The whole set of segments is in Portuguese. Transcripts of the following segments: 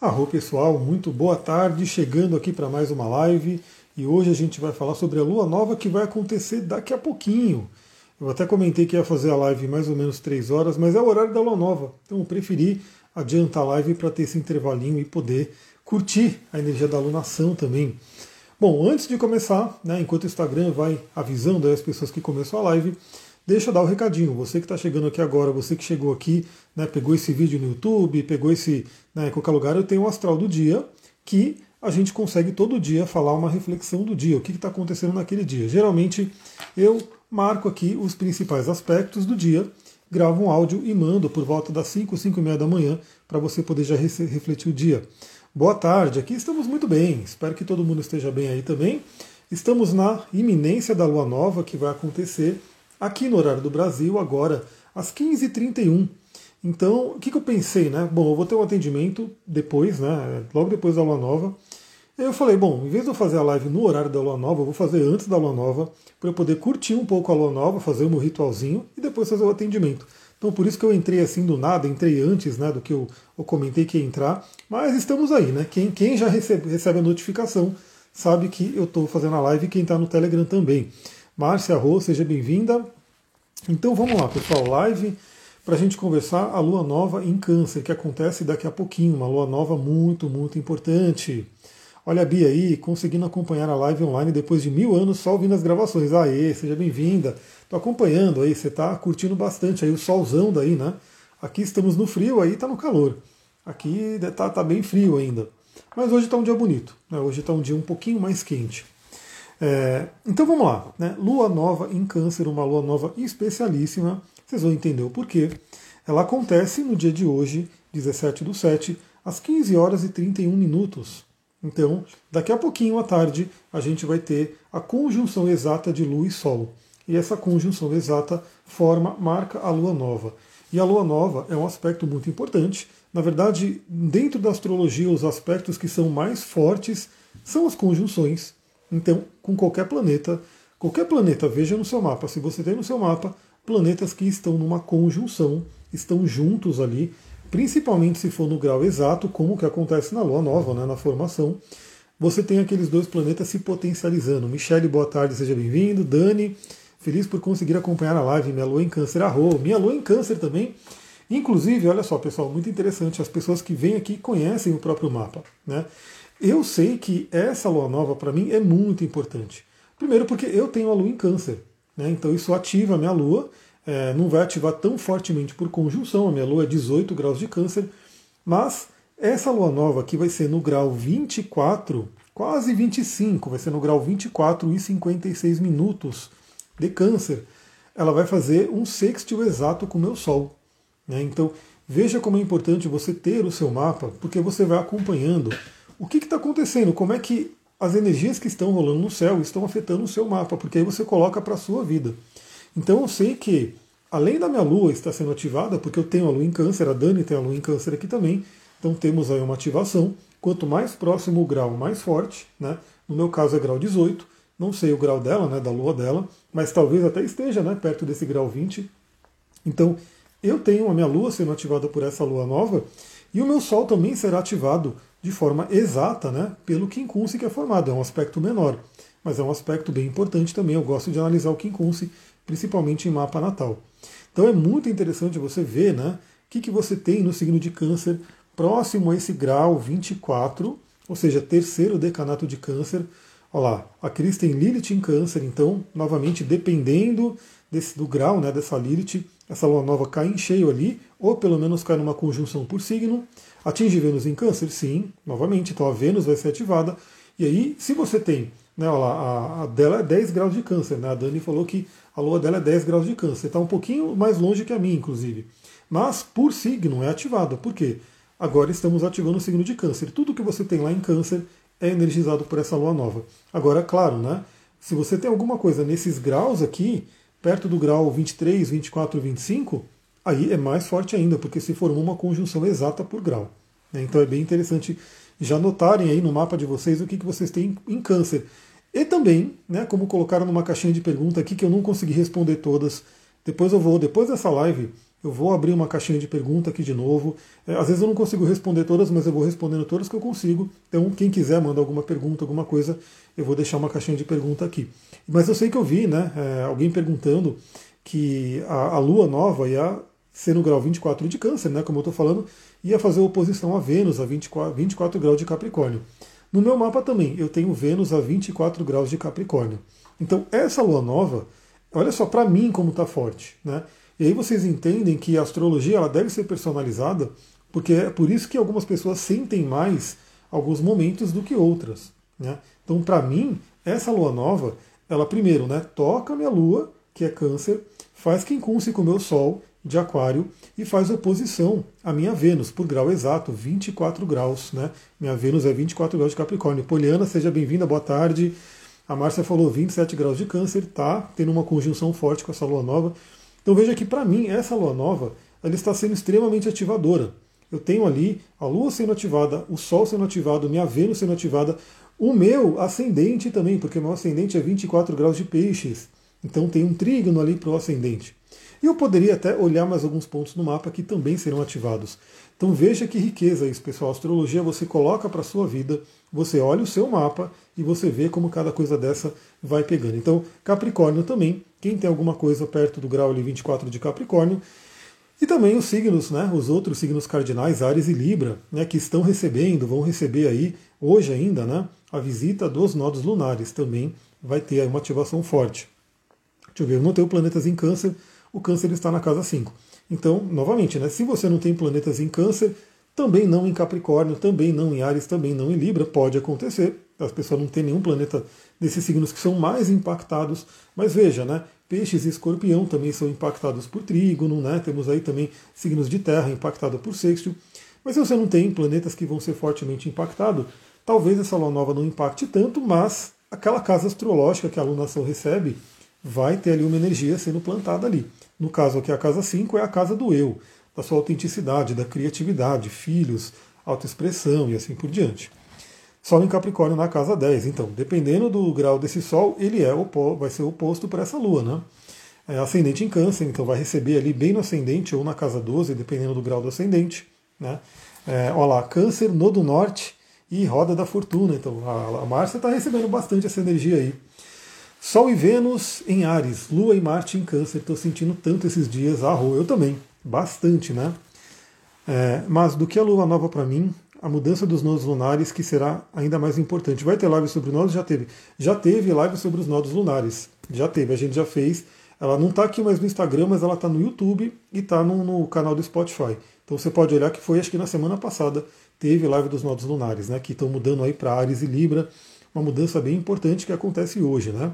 Arro pessoal, muito boa tarde, chegando aqui para mais uma live e hoje a gente vai falar sobre a lua nova que vai acontecer daqui a pouquinho. Eu até comentei que ia fazer a live mais ou menos 3 horas, mas é o horário da lua nova, então eu preferi adiantar a live para ter esse intervalinho e poder curtir a energia da alunação também. Bom, antes de começar, né, enquanto o Instagram vai avisando as pessoas que começou a live, deixa eu dar o um recadinho. Você que está chegando aqui agora, você que chegou aqui, né, pegou esse vídeo no YouTube, pegou esse né, em qualquer lugar, eu tenho o Astral do Dia, que a gente consegue todo dia falar uma reflexão do dia, o que está acontecendo naquele dia. Geralmente eu marco aqui os principais aspectos do dia, gravo um áudio e mando por volta das 5, 5 e meia da manhã, para você poder já refletir o dia. Boa tarde, aqui estamos muito bem, espero que todo mundo esteja bem aí também. Estamos na iminência da lua nova que vai acontecer aqui no horário do Brasil, agora às 15h31. Então, o que, que eu pensei, né? Bom, eu vou ter um atendimento depois, né? Logo depois da lua nova. Eu falei, bom, em vez de eu fazer a live no horário da lua nova, eu vou fazer antes da lua nova, para eu poder curtir um pouco a lua nova, fazer o meu ritualzinho e depois fazer o atendimento. Então por isso que eu entrei assim do nada, entrei antes né, do que eu, eu comentei que ia entrar, mas estamos aí, né? Quem, quem já recebe, recebe a notificação sabe que eu estou fazendo a live e quem está no Telegram também. Márcia Rô, seja bem-vinda. Então vamos lá, pessoal, live para a gente conversar a lua nova em Câncer, que acontece daqui a pouquinho, uma lua nova muito, muito importante. Olha a Bia aí, conseguindo acompanhar a live online depois de mil anos só ouvindo as gravações. Aê, seja bem-vinda. Estou acompanhando aí, você está curtindo bastante aí o solzão daí, né? Aqui estamos no frio, aí está no calor. Aqui está tá bem frio ainda. Mas hoje está um dia bonito, né? hoje está um dia um pouquinho mais quente. É, então vamos lá, né? Lua nova em câncer, uma lua nova especialíssima, vocês vão entender o porquê. Ela acontece no dia de hoje, 17 do 7, às 15 horas e 31 minutos. Então, daqui a pouquinho à tarde, a gente vai ter a conjunção exata de Lua e Sol. E essa conjunção exata forma, marca a Lua nova. E a Lua nova é um aspecto muito importante. Na verdade, dentro da astrologia, os aspectos que são mais fortes são as conjunções. Então, com qualquer planeta, qualquer planeta, veja no seu mapa, se você tem no seu mapa planetas que estão numa conjunção, estão juntos ali, principalmente se for no grau exato, como que acontece na Lua Nova, né, na formação, você tem aqueles dois planetas se potencializando. Michele, boa tarde, seja bem-vindo. Dani, feliz por conseguir acompanhar a live. Minha Lua em Câncer, arro. Minha Lua em Câncer também. Inclusive, olha só, pessoal, muito interessante, as pessoas que vêm aqui conhecem o próprio mapa. Né? Eu sei que essa lua nova para mim é muito importante. Primeiro porque eu tenho a lua em câncer, né? então isso ativa a minha lua, é, não vai ativar tão fortemente por conjunção, a minha lua é 18 graus de câncer, mas essa lua nova aqui vai ser no grau 24, quase 25, vai ser no grau 24 e 56 minutos de câncer. Ela vai fazer um sextil exato com o meu Sol. Né? Então veja como é importante você ter o seu mapa, porque você vai acompanhando o que está acontecendo, como é que as energias que estão rolando no céu estão afetando o seu mapa, porque aí você coloca para a sua vida. Então eu sei que, além da minha lua estar sendo ativada, porque eu tenho a lua em câncer, a Dani tem a lua em câncer aqui também, então temos aí uma ativação. Quanto mais próximo o grau, mais forte, né? No meu caso é grau 18, não sei o grau dela, né, da lua dela, mas talvez até esteja né, perto desse grau 20. Então, eu tenho a minha lua sendo ativada por essa lua nova, e o meu sol também será ativado de forma exata né, pelo quincunce que é formado. É um aspecto menor, mas é um aspecto bem importante também. Eu gosto de analisar o quincunce, principalmente em mapa natal. Então é muito interessante você ver né, o que, que você tem no signo de câncer próximo a esse grau 24, ou seja, terceiro decanato de câncer. Olha lá, a Cris tem Lilith em câncer, então, novamente, dependendo desse, do grau né, dessa Lilith, essa lua nova cai em cheio ali, ou pelo menos cai numa conjunção por signo. Atinge Vênus em Câncer? Sim, novamente. Então a Vênus vai ser ativada. E aí, se você tem, né, olha lá, a, a dela é 10 graus de Câncer, né? A Dani falou que a lua dela é 10 graus de Câncer. Está um pouquinho mais longe que a minha, inclusive. Mas por signo é ativada. Por quê? Agora estamos ativando o signo de Câncer. Tudo que você tem lá em Câncer é energizado por essa lua nova. Agora, claro, né? Se você tem alguma coisa nesses graus aqui, perto do grau 23, 24, 25, aí é mais forte ainda, porque se formou uma conjunção exata por grau. Né? Então é bem interessante já notarem aí no mapa de vocês o que, que vocês têm em câncer. E também, né, como colocaram numa caixinha de pergunta aqui que eu não consegui responder todas, depois eu vou, depois dessa live, Eu vou abrir uma caixinha de pergunta aqui de novo. É, às vezes eu não consigo responder todas, mas eu vou respondendo todas que eu consigo. Então, quem quiser mandar alguma pergunta, alguma coisa, eu vou deixar uma caixinha de pergunta aqui. Mas eu sei que eu vi, né, é, alguém perguntando que a, a Lua nova ia ser no grau 24 de Câncer, né, como eu estou falando, ia fazer oposição a Vênus a 24, 24 graus de Capricórnio. No meu mapa também, eu tenho Vênus a 24 graus de Capricórnio. Então, essa lua nova, olha só para mim como está forte. Né? E aí vocês entendem que a astrologia ela deve ser personalizada, porque é por isso que algumas pessoas sentem mais alguns momentos do que outras. Né? Então, para mim, essa lua nova, ela primeiro né, toca a minha lua, que é câncer, faz quincunce com o meu sol, de aquário, e faz oposição à minha Vênus, por grau exato, 24 graus. Né? Minha Vênus é 24 graus de Capricórnio. Poliana, seja bem-vinda, boa tarde. A Márcia falou 27 graus de câncer, tá tendo uma conjunção forte com essa lua nova. Então veja que para mim essa lua nova ela está sendo extremamente ativadora. Eu tenho ali a lua sendo ativada, o sol sendo ativado, minha Vênus sendo ativada, o meu ascendente também, porque meu ascendente é 24 graus de peixes. Então tem um trígono ali para o ascendente. E eu poderia até olhar mais alguns pontos no mapa que também serão ativados. Então veja que riqueza isso, pessoal. A astrologia você coloca para a sua vida, você olha o seu mapa e você vê como cada coisa dessa vai pegando. Então, Capricórnio também, quem tem alguma coisa perto do grau ali 24 de Capricórnio, e também os signos, né, os outros signos cardinais, Ares e Libra, né, que estão recebendo, vão receber aí, hoje ainda, né, a visita dos nodos lunares, também vai ter uma ativação forte. Deixa eu ver, eu não tenho planetas em câncer, o câncer está na casa 5. Então, novamente, né, se você não tem planetas em Câncer, também não em Capricórnio, também não em Ares, também não em Libra, pode acontecer. As pessoas não têm nenhum planeta desses signos que são mais impactados. Mas veja, né? Peixes e escorpião também são impactados por trígono, né? Temos aí também signos de terra impactados por sextil. Mas se você não tem planetas que vão ser fortemente impactados, talvez essa lua nova não impacte tanto, mas aquela casa astrológica que a alunação recebe vai ter ali uma energia sendo plantada ali. No caso aqui, a casa 5 é a casa do eu, da sua autenticidade, da criatividade, filhos, autoexpressão e assim por diante. Sol em Capricórnio na casa 10. Então, dependendo do grau desse Sol, ele é vai ser oposto para essa Lua, né? É ascendente em Câncer, então vai receber ali bem no ascendente ou na casa 12, dependendo do grau do ascendente. Né? É, olha lá, Câncer, Nodo Norte e Roda da Fortuna. Então, a, a Márcia está recebendo bastante essa energia aí. Sol e Vênus em Ares, Lua e Marte em Câncer. Estou sentindo tanto esses dias. Ah, eu também. Bastante, né? É, mas do que a Lua nova para mim, a mudança dos nodos lunares que será ainda mais importante. Vai ter live sobre nodos? Já teve. Já teve live sobre os nodos lunares. Já teve, a gente já fez. Ela não está aqui mais no Instagram, mas ela está no YouTube e está no, no, canal do Spotify. Então você pode olhar que foi, acho que na semana passada, teve live dos nodos lunares, né? Que estão mudando aí para Ares e Libra uma mudança bem importante que acontece hoje. Né?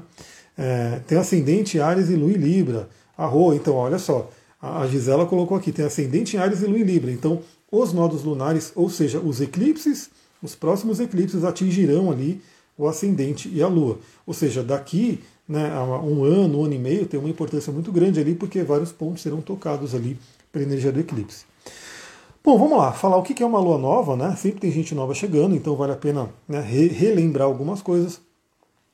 É, tem ascendente Ares e Lua e Libra. A Rô, então, olha só, a Gisela colocou aqui, tem ascendente Ares e Lua e Libra. Então, os nodos lunares, ou seja, os eclipses, os próximos eclipses atingirão ali o ascendente e a Lua. Ou seja, daqui né, a um ano, um ano e meio, tem uma importância muito grande ali, porque vários pontos serão tocados ali pela energia do eclipse. Bom, vamos lá, falar o que é uma lua nova, né? Sempre tem gente nova chegando, então vale a pena né, relembrar algumas coisas.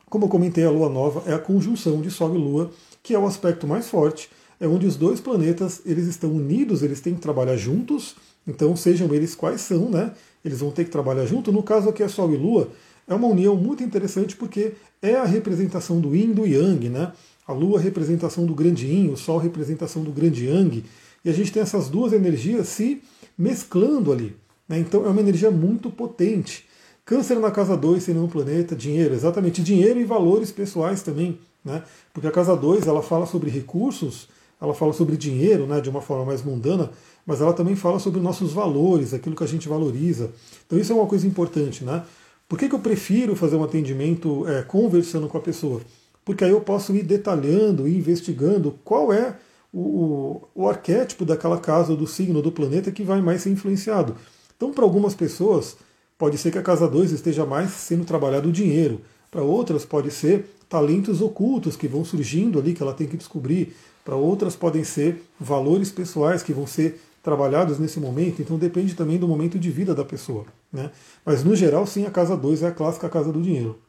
Como eu comentei, a lua nova é a conjunção de Sol e Lua, que é o aspecto mais forte, é onde os dois planetas eles estão unidos, eles têm que trabalhar juntos, então sejam eles quais são, né? Eles vão ter que trabalhar junto. No caso aqui é Sol e Lua, é uma união muito interessante porque é a representação do Yin e do Yang, né? A Lua é representação do grande Yin, o Sol representação do grande Yang, e a gente tem essas duas energias se mesclando ali. Né? Então é uma energia muito potente. Câncer na casa 2 seria um planeta, dinheiro, exatamente, dinheiro e valores pessoais também. Né? Porque a casa 2 ela fala sobre recursos, ela fala sobre dinheiro né, de uma forma mais mundana, mas ela também fala sobre nossos valores, aquilo que a gente valoriza. Então isso é uma coisa importante. Né? Por que, que eu prefiro fazer um atendimento é, conversando com a pessoa? Porque aí eu posso ir detalhando e investigando qual é o, o, arquétipo daquela casa, do signo, do planeta que vai mais ser influenciado. Então, para algumas pessoas, pode ser que a casa 2 esteja mais sendo trabalhado o dinheiro. Para outras, pode ser talentos ocultos que vão surgindo ali, que ela tem que descobrir. Para outras, podem ser valores pessoais que vão ser trabalhados nesse momento. Então, depende também do momento de vida da pessoa. Né? Mas, no geral, sim, a casa 2 é a clássica casa do dinheiro.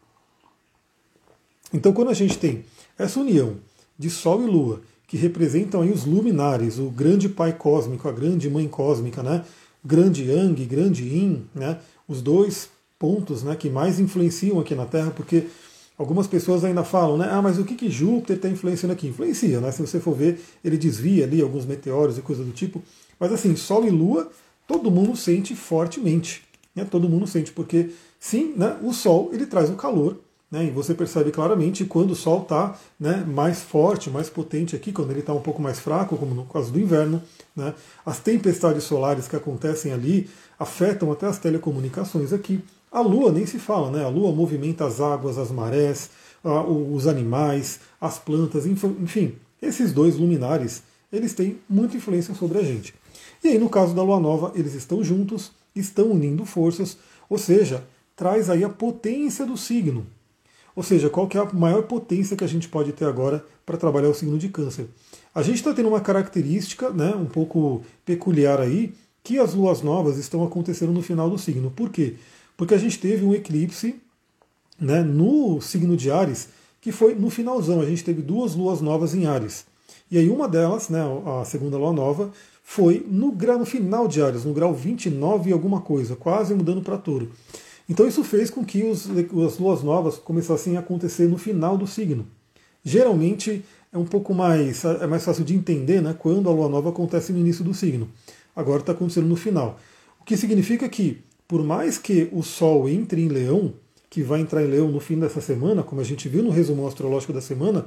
Então, quando a gente tem essa união de Sol e Lua, que representam aí os luminares, o grande pai cósmico, a grande mãe cósmica, né? Grande Yang, grande Yin, né? Os dois pontos, né, que mais influenciam aqui na Terra, porque algumas pessoas ainda falam, né? Ah, mas o que, que Júpiter está influenciando aqui? Influencia, né? Se você for ver, ele desvia ali alguns meteoros e coisa do tipo. Mas assim, Sol e Lua, todo mundo sente fortemente. Né? Todo mundo sente, porque sim, né, o Sol ele traz o calor, né, e você percebe claramente quando o Sol está né, mais forte, mais potente aqui, quando ele está um pouco mais fraco, como no caso do inverno. Né, as tempestades solares que acontecem ali afetam até as telecomunicações aqui. A Lua nem se fala, né? A Lua movimenta as águas, as marés, os animais, as plantas, enfim, esses dois luminares, eles têm muita influência sobre a gente. E aí, no caso da Lua Nova, eles estão juntos, estão unindo forças, ou seja, traz aí a potência do signo. Ou seja, qual que é a maior potência que a gente pode ter agora para trabalhar o signo de câncer? A gente está tendo uma característica né, um pouco peculiar aí, que as luas novas estão acontecendo no final do signo. Por quê? Porque a gente teve um eclipse né, no signo de Ares, que foi no finalzão. A gente teve duas luas novas em Ares. E aí uma delas, né, a segunda lua nova, foi no, grau, final de Ares, no grau 29 e alguma coisa, quase mudando para touro. Então isso fez com que os, as luas novas começassem a acontecer no final do signo. Geralmente é um pouco mais, é mais fácil de entender né, quando a lua nova acontece no início do signo. Agora está acontecendo no final. O que significa que, por mais que o Sol entre em Leão, que vai entrar em Leão no fim dessa semana, como a gente viu no resumo astrológico da semana,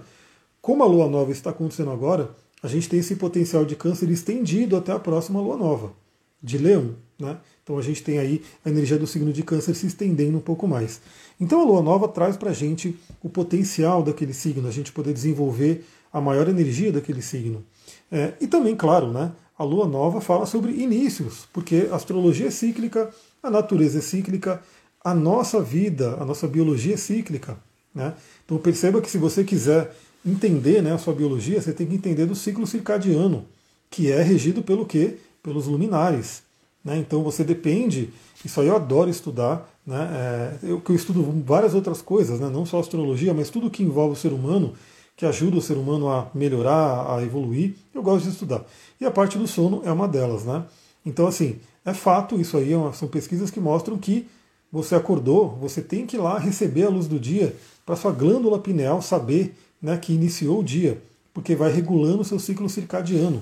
como a lua nova está acontecendo agora, a gente tem esse potencial de câncer estendido até a próxima lua nova, de Leão. Né? Então a gente tem aí a energia do signo de câncer se estendendo um pouco mais. Então a lua nova traz para a gente o potencial daquele signo, a gente poder desenvolver a maior energia daquele signo. É, e também, claro, né, a lua nova fala sobre inícios, porque a astrologia é cíclica, a natureza é cíclica, a nossa vida, a nossa biologia é cíclica. Né? Então perceba que se você quiser entender né, a sua biologia, você tem que entender do ciclo circadiano, que é regido pelo quê? Pelos luminares. Né? Então você depende, isso aí eu adoro estudar, né? É, eu, eu estudo várias outras coisas, né? não só astrologia, mas tudo que envolve o ser humano, que ajuda o ser humano a melhorar, a evoluir, eu gosto de estudar. E a parte do sono é uma delas. Né? Então, assim, é fato, isso aí é são pesquisas que mostram que você acordou, você tem que ir lá receber a luz do dia para sua glândula pineal saber né, que iniciou o dia, porque vai regulando o seu ciclo circadiano.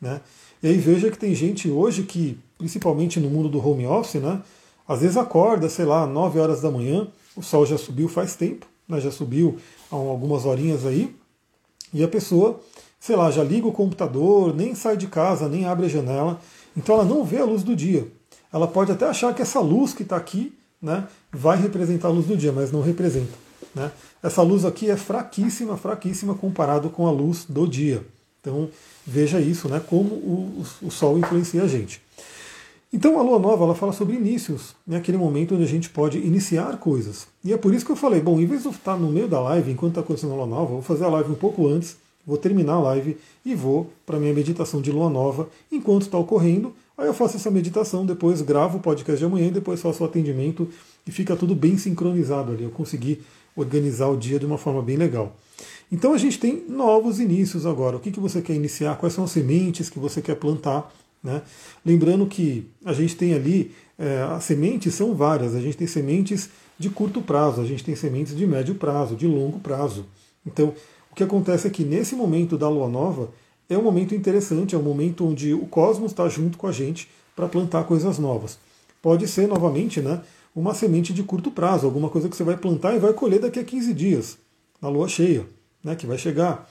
Né? E aí veja que tem gente hoje que, principalmente no mundo do home office, né, às vezes acorda, sei lá, 9 horas da manhã, o sol já subiu faz tempo, né, já subiu há algumas horinhas aí, e a pessoa, sei lá, já liga o computador, nem sai de casa, nem abre a janela, então ela não vê a luz do dia. Ela pode até achar que essa luz que está aqui né, vai representar a luz do dia, mas não representa. Né? Essa luz aqui é fraquíssima, fraquíssima comparado com a luz do dia. Então veja isso, né, como o, o Sol influencia a gente. Então a Lua Nova ela fala sobre inícios, né, aquele momento onde a gente pode iniciar coisas. E é por isso que eu falei, bom, em vez de eu estar no meio da live enquanto está acontecendo a Lua Nova, vou fazer a live um pouco antes, vou terminar a live e vou para a minha meditação de Lua Nova enquanto está ocorrendo. Aí eu faço essa meditação, depois gravo o podcast de amanhã e depois faço o atendimento e fica tudo bem sincronizado ali. Eu consegui organizar o dia de uma forma bem legal. Então a gente tem novos inícios agora. O que, que você quer iniciar? Quais são as sementes que você quer plantar? Né? Lembrando que a gente tem ali, é, as sementes são várias, a gente tem sementes de curto prazo, a gente tem sementes de médio prazo, de longo prazo. Então, o que acontece é que nesse momento da lua nova é um momento interessante, é um momento onde o cosmos está junto com a gente para plantar coisas novas. Pode ser, novamente, né, uma semente de curto prazo, alguma coisa que você vai plantar e vai colher daqui a 15 dias, na lua cheia né, que vai chegar.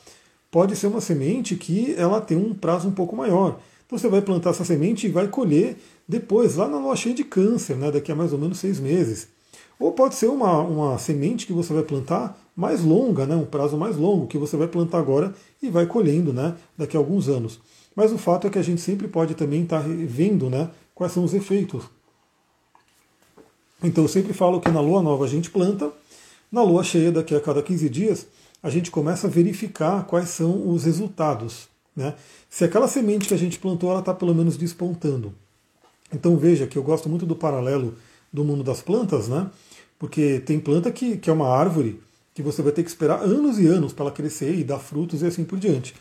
Pode ser uma semente que ela tem um prazo um pouco maior. Você vai plantar essa semente e vai colher depois, lá na lua cheia de câncer, né, daqui a mais ou menos seis meses. Ou pode ser uma, uma semente que você vai plantar mais longa, né, um prazo mais longo, que você vai plantar agora e vai colhendo né, daqui a alguns anos. Mas o fato é que a gente sempre pode também estar tá vendo né, quais são os efeitos. Então eu sempre falo que na lua nova a gente planta, na lua cheia daqui a cada 15 dias a gente começa a verificar quais são os resultados. Né? Se aquela semente que a gente plantou ela está pelo menos despontando. Então veja que eu gosto muito do paralelo do mundo das plantas, né? porque tem planta que, que é uma árvore que você vai ter que esperar anos e anos para ela crescer e dar frutos e assim por diante.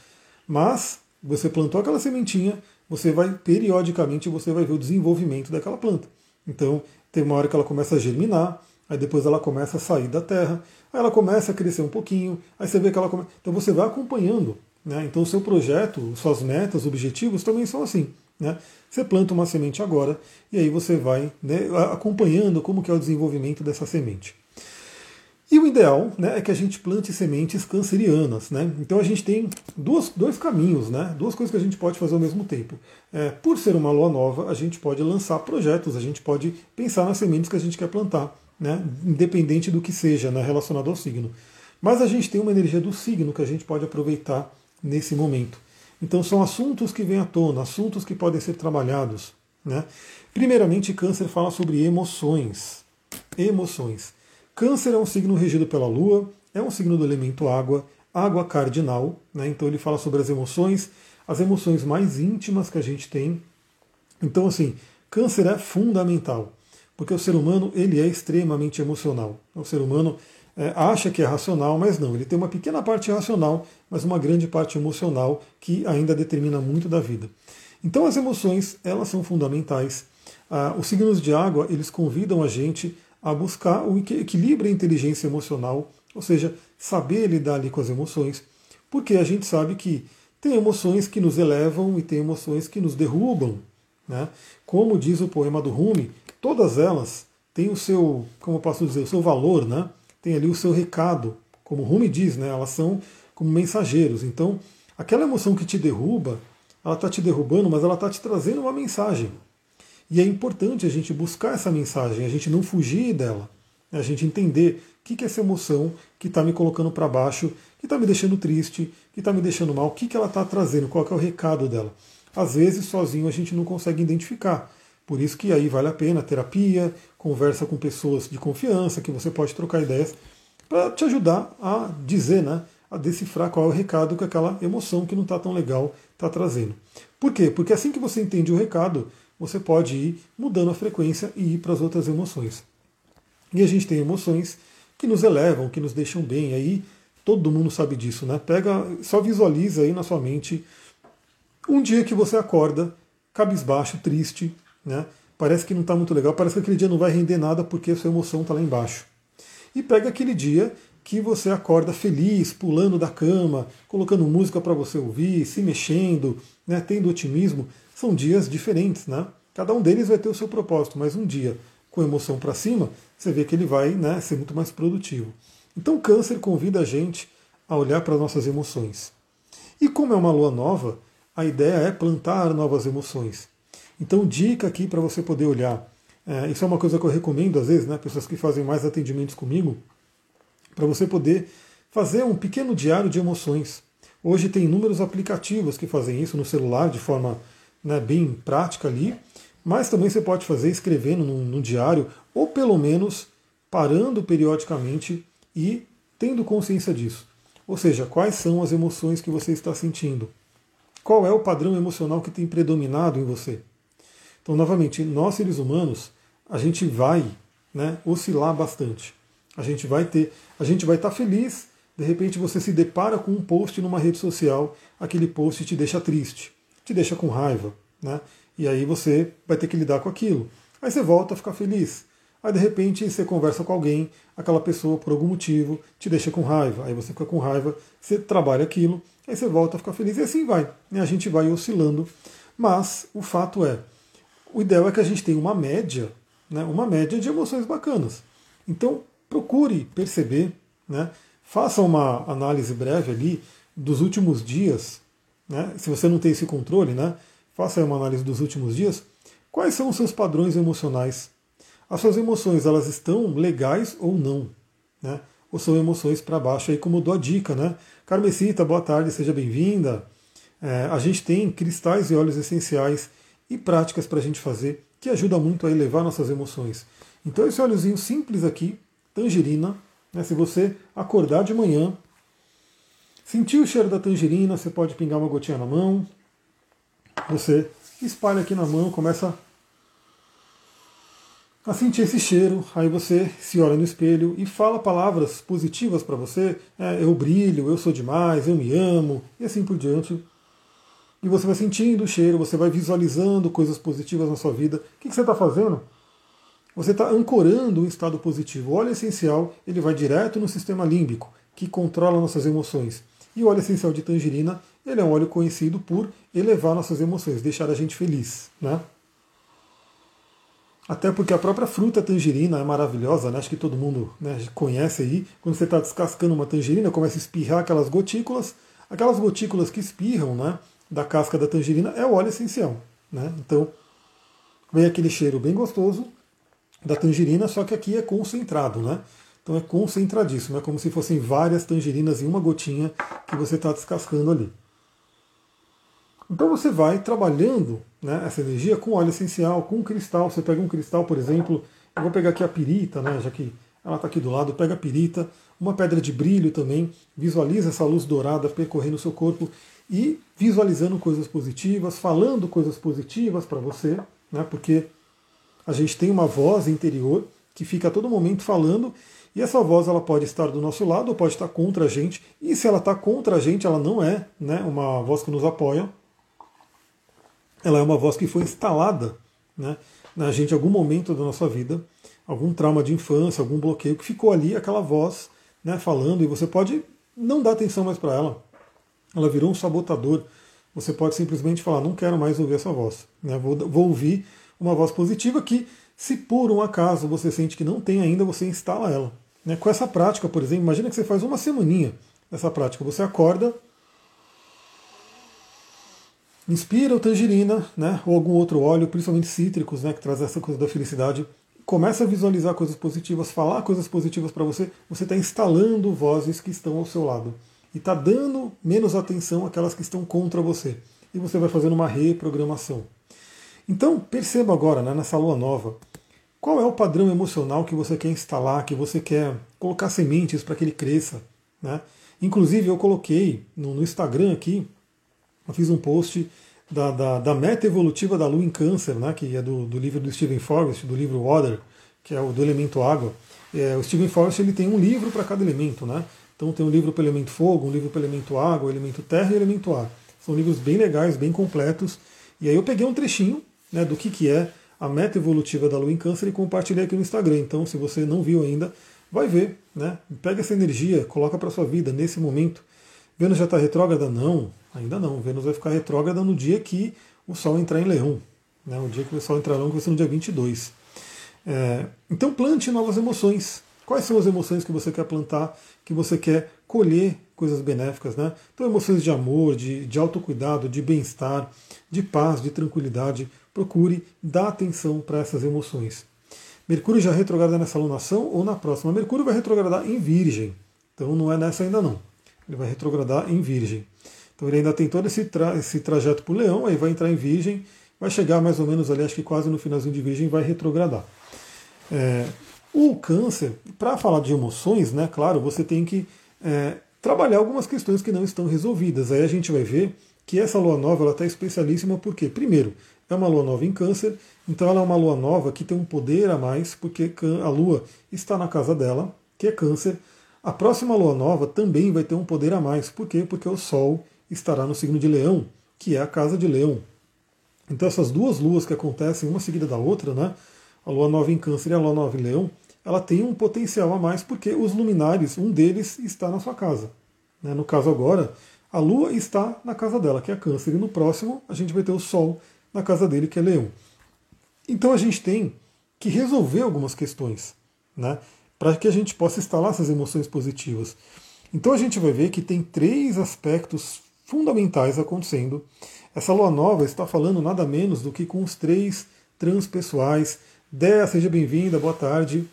Mas você plantou aquela sementinha, você vai periodicamente você vai ver o desenvolvimento daquela planta. Então tem uma hora que ela começa a germinar, aí depois ela começa a sair da terra, aí ela começa a crescer um pouquinho, aí você vê que ela começa. Então você vai acompanhando. Né? Então o seu projeto, suas metas, objetivos também são assim. Né? Você planta uma semente agora e aí você vai né, acompanhando como que é o desenvolvimento dessa semente. E o ideal né, é que a gente plante sementes cancerianas. Né? Então a gente tem duas, dois caminhos, né, duas coisas que a gente pode fazer ao mesmo tempo. É, por ser uma lua nova, a gente pode lançar projetos, a gente pode pensar nas sementes que a gente quer plantar, né, independente do que seja né, relacionado ao signo. Mas a gente tem uma energia do signo que a gente pode aproveitar nesse momento. Então são assuntos que vêm à tona, assuntos que podem ser trabalhados. Né? Primeiramente, Câncer fala sobre emoções. Emoções. Câncer é um signo regido pela Lua, é um signo do elemento água, água cardinal, né? então ele fala sobre as emoções, as emoções mais íntimas que a gente tem. Então, assim, Câncer é fundamental, porque o ser humano ele é extremamente emocional. O ser humano é, acha que é racional, mas não. Ele tem uma pequena parte racional, mas uma grande parte emocional que ainda determina muito da vida. Então as emoções elas são fundamentais. Ah, os signos de água eles convidam a gente a buscar o equilíbrio e inteligência emocional, ou seja, saber lidar ali com as emoções, porque a gente sabe que tem emoções que nos elevam e tem emoções que nos derrubam. Né? Como diz o poema do Rumi, todas elas têm o seu, como eu posso dizer, o seu valor, né? Tem ali o seu recado, como Rumi diz, né? elas são como mensageiros. Então, aquela emoção que te derruba, ela está te derrubando, mas ela está te trazendo uma mensagem. E é importante a gente buscar essa mensagem, a gente não fugir dela, a gente entender o que, que é essa emoção que está me colocando para baixo, que está me deixando triste, que está me deixando mal, o que, que ela está trazendo, qual é o recado dela. Às vezes, sozinho, a gente não consegue identificar. Por isso que aí vale a pena terapia, conversa com pessoas de confiança, que você pode trocar ideias, para te ajudar a dizer, né, a decifrar qual é o recado que aquela emoção que não está tão legal está trazendo. Por quê? Porque assim que você entende o recado, você pode ir mudando a frequência e ir para as outras emoções. E a gente tem emoções que nos elevam, que nos deixam bem. Aí todo mundo sabe disso, né? Pega, só visualiza aí na sua mente um dia que você acorda cabisbaixo, triste, né? Parece que não está muito legal, parece que aquele dia não vai render nada porque a sua emoção está lá embaixo. E pega aquele dia que você acorda feliz, pulando da cama, colocando música para você ouvir, se mexendo, né, tendo otimismo. São dias diferentes, né? Cada um deles vai ter o seu propósito, mas um dia com emoção para cima, você vê que ele vai né, ser muito mais produtivo. Então, Câncer convida a gente a olhar para nossas emoções. E como é uma lua nova, a ideia é plantar novas emoções. Então, dica aqui para você poder olhar. É, isso é uma coisa que eu recomendo às vezes, né, pessoas que fazem mais atendimentos comigo, para você poder fazer um pequeno diário de emoções. Hoje tem inúmeros aplicativos que fazem isso no celular de forma né, bem prática ali, mas também você pode fazer escrevendo num, num diário, ou pelo menos parando periodicamente e tendo consciência disso. Ou seja, quais são as emoções que você está sentindo? Qual é o padrão emocional que tem predominado em você? Então, novamente, nós seres humanos, a gente vai né, oscilar bastante. A gente vai ter, a gente vai estar tá feliz, de repente você se depara com um post numa rede social, aquele post te deixa triste, te deixa com raiva, né? E aí você vai ter que lidar com aquilo. Aí você volta a ficar feliz. Aí de repente você conversa com alguém, aquela pessoa por algum motivo te deixa com raiva. Aí você fica com raiva, você trabalha aquilo, aí você volta a ficar feliz e assim vai. E a gente vai oscilando. Mas o fato é, o ideal é que a gente tenha uma média, né, uma média de emoções bacanas. Então, procure perceber, né, faça uma análise breve ali dos últimos dias, né, se você não tem esse controle, né, faça uma análise dos últimos dias, quais são os seus padrões emocionais? As suas emoções, elas estão legais ou não? Né? Ou são emoções para baixo? Aí como eu dou a dica, né? Carmesita, boa tarde, seja bem-vinda. É, a gente tem cristais e óleos essenciais e práticas para a gente fazer que ajuda muito a elevar nossas emoções. Então esse óleozinho simples aqui, tangerina, né, se você acordar de manhã, sentir o cheiro da tangerina, você pode pingar uma gotinha na mão, você espalha aqui na mão, começa a sentir esse cheiro, aí você se olha no espelho e fala palavras positivas para você, é, eu brilho, eu sou demais, eu me amo, e assim por diante. E você vai sentindo o cheiro, você vai visualizando coisas positivas na sua vida. O que, você está fazendo? Você está ancorando um estado positivo. O óleo essencial ele vai direto no sistema límbico, que controla nossas emoções. E o óleo essencial de tangerina ele é um óleo conhecido por elevar nossas emoções, deixar a gente feliz. Né? Até porque a própria fruta tangerina é maravilhosa, né? acho que todo mundo né, conhece aí. Quando você está descascando uma tangerina, começa a espirrar aquelas gotículas. Aquelas gotículas que espirram né, da casca da tangerina é o óleo essencial. Né? Então, vem aquele cheiro bem gostoso da tangerina, só que aqui é concentrado. Né? Então é concentradíssimo, é como se fossem várias tangerinas em uma gotinha que você está descascando ali. Então você vai trabalhando né, essa energia com óleo essencial, com cristal. Você pega um cristal, por exemplo, eu vou pegar aqui a pirita, né, já que ela está aqui do lado, pega a pirita, uma pedra de brilho também, visualiza essa luz dourada percorrendo o seu corpo e visualizando coisas positivas, falando coisas positivas para você, né, porque a gente tem uma voz interior que fica a todo momento falando e essa voz ela pode estar do nosso lado ou pode estar contra a gente. E se ela está contra a gente, ela não é né, uma voz que nos apoia, ela é uma voz que foi instalada né, na gente em algum momento da nossa vida, algum trauma de infância, algum bloqueio, que ficou ali aquela voz né, falando, e você pode não dar atenção mais para ela. Ela virou um sabotador. Você pode simplesmente falar, não quero mais ouvir essa voz. Né, vou, vou ouvir uma voz positiva que, se por um acaso você sente que não tem ainda, você instala ela. Né, com essa prática, por exemplo, imagina que você faz uma semaninha essa prática. Você acorda Inspira o tangerina, né, ou algum outro óleo, principalmente cítricos, né, que traz essa coisa da felicidade. Começa a visualizar coisas positivas, falar coisas positivas para você. Você está instalando vozes que estão ao seu lado e está dando menos atenção àquelas que estão contra você. E você vai fazendo uma reprogramação. Então perceba agora, né, nessa lua nova, qual é o padrão emocional que você quer instalar, que você quer colocar sementes para que ele cresça. Né? Inclusive eu coloquei no, no Instagram aqui eu fiz um post da, da, da, meta evolutiva da Lua em Câncer, né, que é do, do livro do Stephen Forrest, do livro Water, que é o do elemento água. É, o Stephen Forrest ele tem um livro para cada elemento, né? Então tem um livro para o elemento fogo, um livro para o elemento água, elemento terra e elemento ar. São livros bem legais, bem completos. E aí eu peguei um trechinho né, do que, que é a meta evolutiva da Lua em Câncer e compartilhei aqui no Instagram. Então, se você não viu ainda, vai ver, né? Pega essa energia, coloca para sua vida nesse momento. Vênus já está retrógrada? Não, ainda não. Vênus vai ficar retrógrada no dia que o Sol entrar em Leão. Né, o dia que o Sol entrar em Leão, vai ser no dia 22. É, então plante novas emoções. Quais são as emoções que você quer plantar, que você quer colher coisas benéficas? Né? Então emoções de amor, de, de autocuidado, de bem-estar, de paz, de tranquilidade. Procure dar atenção para essas emoções. Mercúrio já retrograda nessa alunação ou na próxima? Mercúrio vai retrogradar em Virgem. Então não é nessa ainda não ele vai retrogradar em Virgem. Então ele ainda tem todo esse, tra esse trajeto para o Leão, aí vai entrar em Virgem, vai chegar mais ou menos ali, acho que quase no finalzinho de Virgem, vai retrogradar. É, o Câncer, para falar de emoções, né, claro, você tem que é, trabalhar algumas questões que não estão resolvidas. Aí a gente vai ver que essa lua nova está especialíssima porque, primeiro, é uma lua nova em Câncer, então ela é uma lua nova que tem um poder a mais, porque a lua está na casa dela, que é Câncer. A próxima lua nova também vai ter um poder a mais. Por quê? Porque o Sol estará no signo de Leão, que é a casa de Leão. Então essas duas luas que acontecem uma seguida da outra, né? A lua nova em Câncer e a lua nova em Leão, ela tem um potencial a mais porque os luminares, um deles está na sua casa. Né? No caso agora, a lua está na casa dela, que é Câncer, e no próximo a gente vai ter o Sol na casa dele, que é Leão. Então a gente tem que resolver algumas questões. Né? para que a gente possa instalar essas emoções positivas. Então a gente vai ver que tem três aspectos fundamentais acontecendo. Essa lua nova está falando nada menos do que com os três transpessoais. Dé, seja bem-vinda, boa tarde.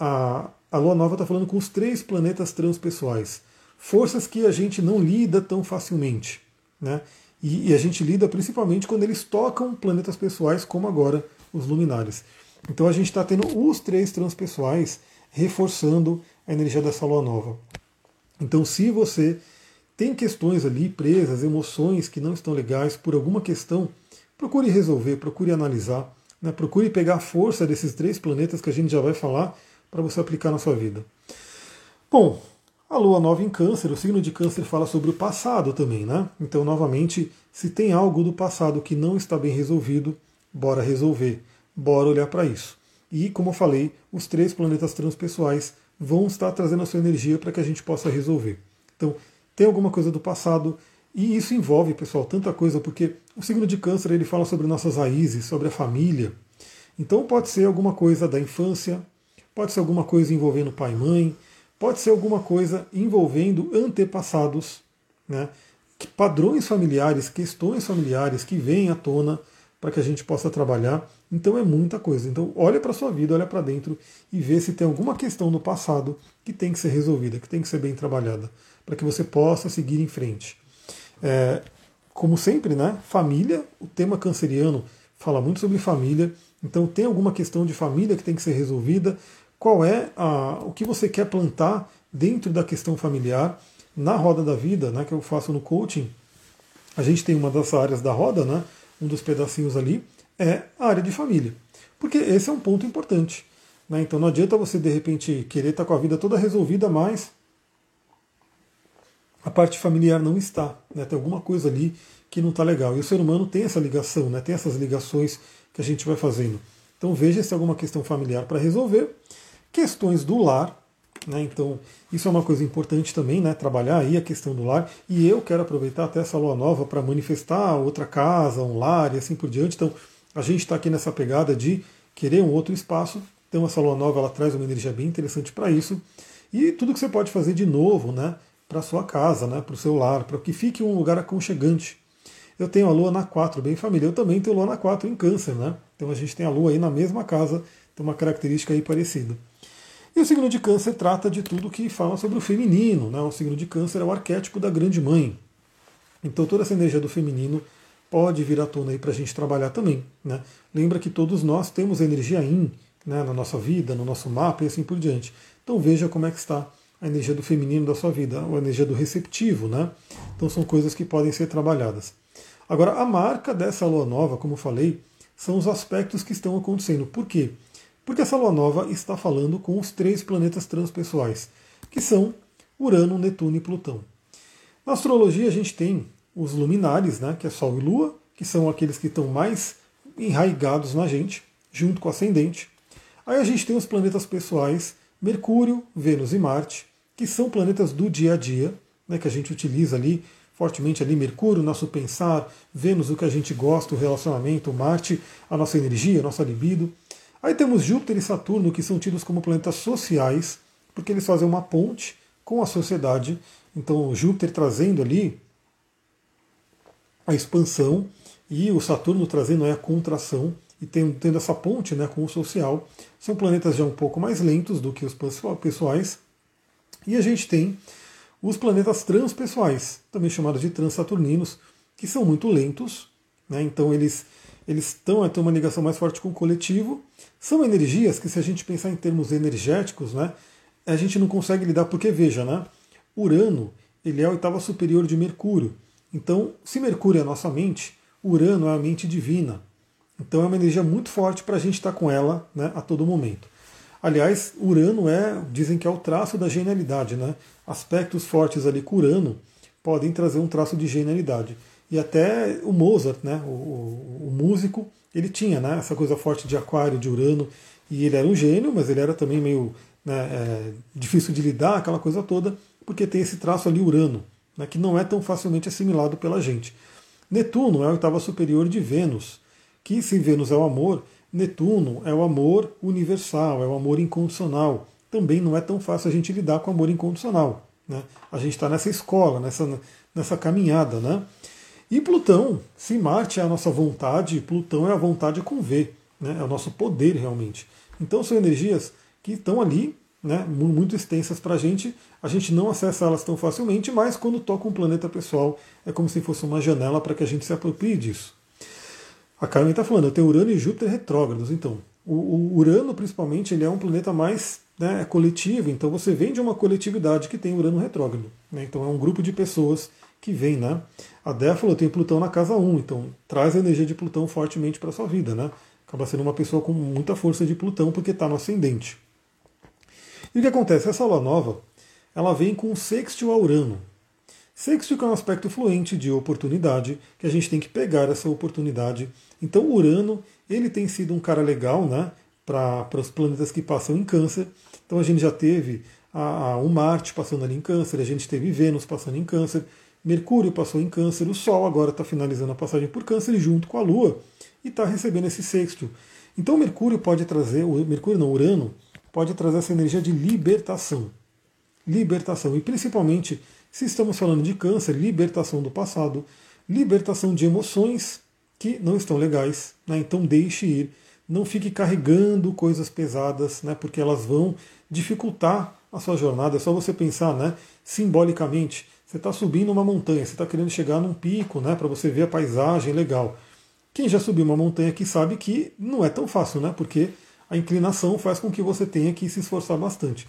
A, a lua nova está falando com os três planetas transpessoais. Forças que a gente não lida tão facilmente. Né? E, e a gente lida principalmente quando eles tocam planetas pessoais, como agora os luminares. Então a gente está tendo os três transpessoais reforçando a energia dessa lua nova. Então, se você tem questões ali presas, emoções que não estão legais por alguma questão, procure resolver, procure analisar, né? procure pegar a força desses três planetas que a gente já vai falar para você aplicar na sua vida. Bom, A lua nova em câncer, o signo de câncer fala sobre o passado também, né? Então, novamente, se tem algo do passado que não está bem resolvido, bora resolver, bora olhar para isso. E, como eu falei, os três planetas transpessoais vão estar trazendo a sua energia para que a gente possa resolver. Então, tem alguma coisa do passado, e isso envolve, pessoal, tanta coisa, porque o signo de câncer ele fala sobre nossas raízes, sobre a família. Então pode ser alguma coisa da infância, pode ser alguma coisa envolvendo pai e mãe, pode ser alguma coisa envolvendo antepassados, né? padrões familiares, questões familiares que vêm à tona para que a gente possa trabalhar. Então é muita coisa. Então olha para a sua vida, olha para dentro e vê se tem alguma questão no passado que tem que ser resolvida, que tem que ser bem trabalhada, para que você possa seguir em frente. É, como sempre, né? Família, o tema canceriano fala muito sobre família. Então tem alguma questão de família que tem que ser resolvida qual é a, o que você quer plantar dentro da questão familiar. Na roda da vida, né, que eu faço no coaching, a gente tem uma das áreas da roda, né, um dos pedacinhos ali, é a área de família. Porque esse é um ponto importante. Né? Então não adianta você de repente querer estar com a vida toda resolvida, mas a parte familiar não está. Né? Tem alguma coisa ali que não está legal. E o ser humano tem essa ligação, né? tem essas ligações que a gente vai fazendo. Então veja se tem alguma questão familiar para resolver Questões do lar, né? Então, isso é uma coisa importante também, né? Trabalhar aí a questão do lar. E eu quero aproveitar até essa lua nova para manifestar outra casa, um lar e assim por diante. Então, a gente está aqui nessa pegada de querer um outro espaço. Então, essa lua nova ela traz uma energia bem interessante para isso. E tudo que você pode fazer de novo, né? Para sua casa, né? Para o seu lar, para que fique um lugar aconchegante. Eu tenho a lua na 4, bem família. Eu também tenho a lua na 4 em câncer, né? Então a gente tem a lua aí na mesma casa, tem uma característica aí parecida. E o signo de câncer trata de tudo que fala sobre o feminino. Né? O signo de câncer é o arquétipo da grande mãe. Então toda essa energia do feminino pode vir à tona aí para a gente trabalhar também. Né? Lembra que todos nós temos energia yin né, na nossa vida, no nosso mapa e assim por diante. Então veja como é que está a energia do feminino da sua vida, a energia do receptivo. Né? Então são coisas que podem ser trabalhadas. Agora, a marca dessa lua nova, como falei, são os aspectos que estão acontecendo. Por quê? Porque essa lua nova está falando com os três planetas transpessoais, que são Urano, Netuno e Plutão. Na astrologia a gente tem os luminares, né, que é Sol e Lua, que são aqueles que estão mais enraigados na gente, junto com o ascendente. Aí a gente tem os planetas pessoais, Mercúrio, Vênus e Marte, que são planetas do dia a dia, né, que a gente utiliza ali fortemente ali Mercúrio, nosso pensar, Vênus, o que a gente gosta, o relacionamento, Marte, a nossa energia, a nossa libido. Aí temos Júpiter e Saturno, que são tidos como planetas sociais, porque eles fazem uma ponte com a sociedade. Então, Júpiter trazendo ali a expansão e o Saturno trazendo a contração e tendo, essa ponte né, com o social. São planetas já um pouco mais lentos do que os pessoais. E a gente tem os planetas transpessoais, também chamados de transaturninos, que são muito lentos. Né, então, eles eles a ter uma ligação mais forte com o coletivo. São energias que, se a gente pensar em termos energéticos, né, a gente não consegue lidar, porque veja, né, Urano ele é a oitava superior de Mercúrio. Então, se Mercúrio é a nossa mente, Urano é a mente divina. Então é uma energia muito forte para a gente estar tá com ela né, a todo momento. Aliás, Urano é, dizem que é o traço da genialidade, né? Aspectos fortes ali com Urano podem trazer um traço de genialidade. E até o Mozart, né, o, o, o músico, ele tinha né, essa coisa forte de aquário, de urano, e ele era um gênio, mas ele era também meio né, é, difícil de lidar, aquela coisa toda, porque tem esse traço ali urano, né, que não é tão facilmente assimilado pela gente. Netuno é a oitava superior de Vênus, que se Vênus é o amor, Netuno é o amor universal, é o amor incondicional. Também não é tão fácil a gente lidar com o amor incondicional. Né? A gente está nessa escola, nessa, nessa caminhada. Né? E Plutão, se Marte é a nossa vontade, Plutão é a vontade com V, né? é o nosso poder realmente. Então são energias que estão ali, né, muito extensas para a gente, a gente não acessa elas tão facilmente, mas quando toca um planeta pessoal, é como se fosse uma janela para que a gente se aproprie disso. A Carmen está falando, tenho Urano e Júpiter retrógrados, então. O, o, Urano, principalmente, ele é um planeta mais né, coletivo, então você vem de uma coletividade que tem Urano retrógrado. Né? Então é um grupo de pessoas que vem, né? A Dé falou, tem Plutão na casa 1, então traz a energia de Plutão fortemente para sua vida, né? Acaba sendo uma pessoa com muita força de Plutão porque está no ascendente. E o que acontece? Essa lua nova, ela vem com sextil a Urano. Sextil é um aspecto fluente de oportunidade, que a gente tem que pegar essa oportunidade. Então Urano, ele tem sido um cara legal, né, para os planetas que passam em câncer. Então a gente já teve a, a, o Marte passando ali em câncer, a gente teve Vênus passando em câncer, Mercúrio passou em câncer, o Sol agora está finalizando a passagem por câncer junto com a Lua e está recebendo esse sexto. Então Mercúrio pode trazer, Mercúrio não, Urano, pode trazer essa energia de libertação. Libertação. E principalmente, se estamos falando de câncer, libertação do passado, libertação de emoções que não estão legais. Né? Então deixe ir. Não fique carregando coisas pesadas, né? porque elas vão dificultar a sua jornada. É só você pensar, né? simbolicamente. Você está subindo uma montanha, você está querendo chegar num pico, né, para você ver a paisagem legal. Quem já subiu uma montanha aqui sabe que não é tão fácil, né, porque a inclinação faz com que você tenha que se esforçar bastante.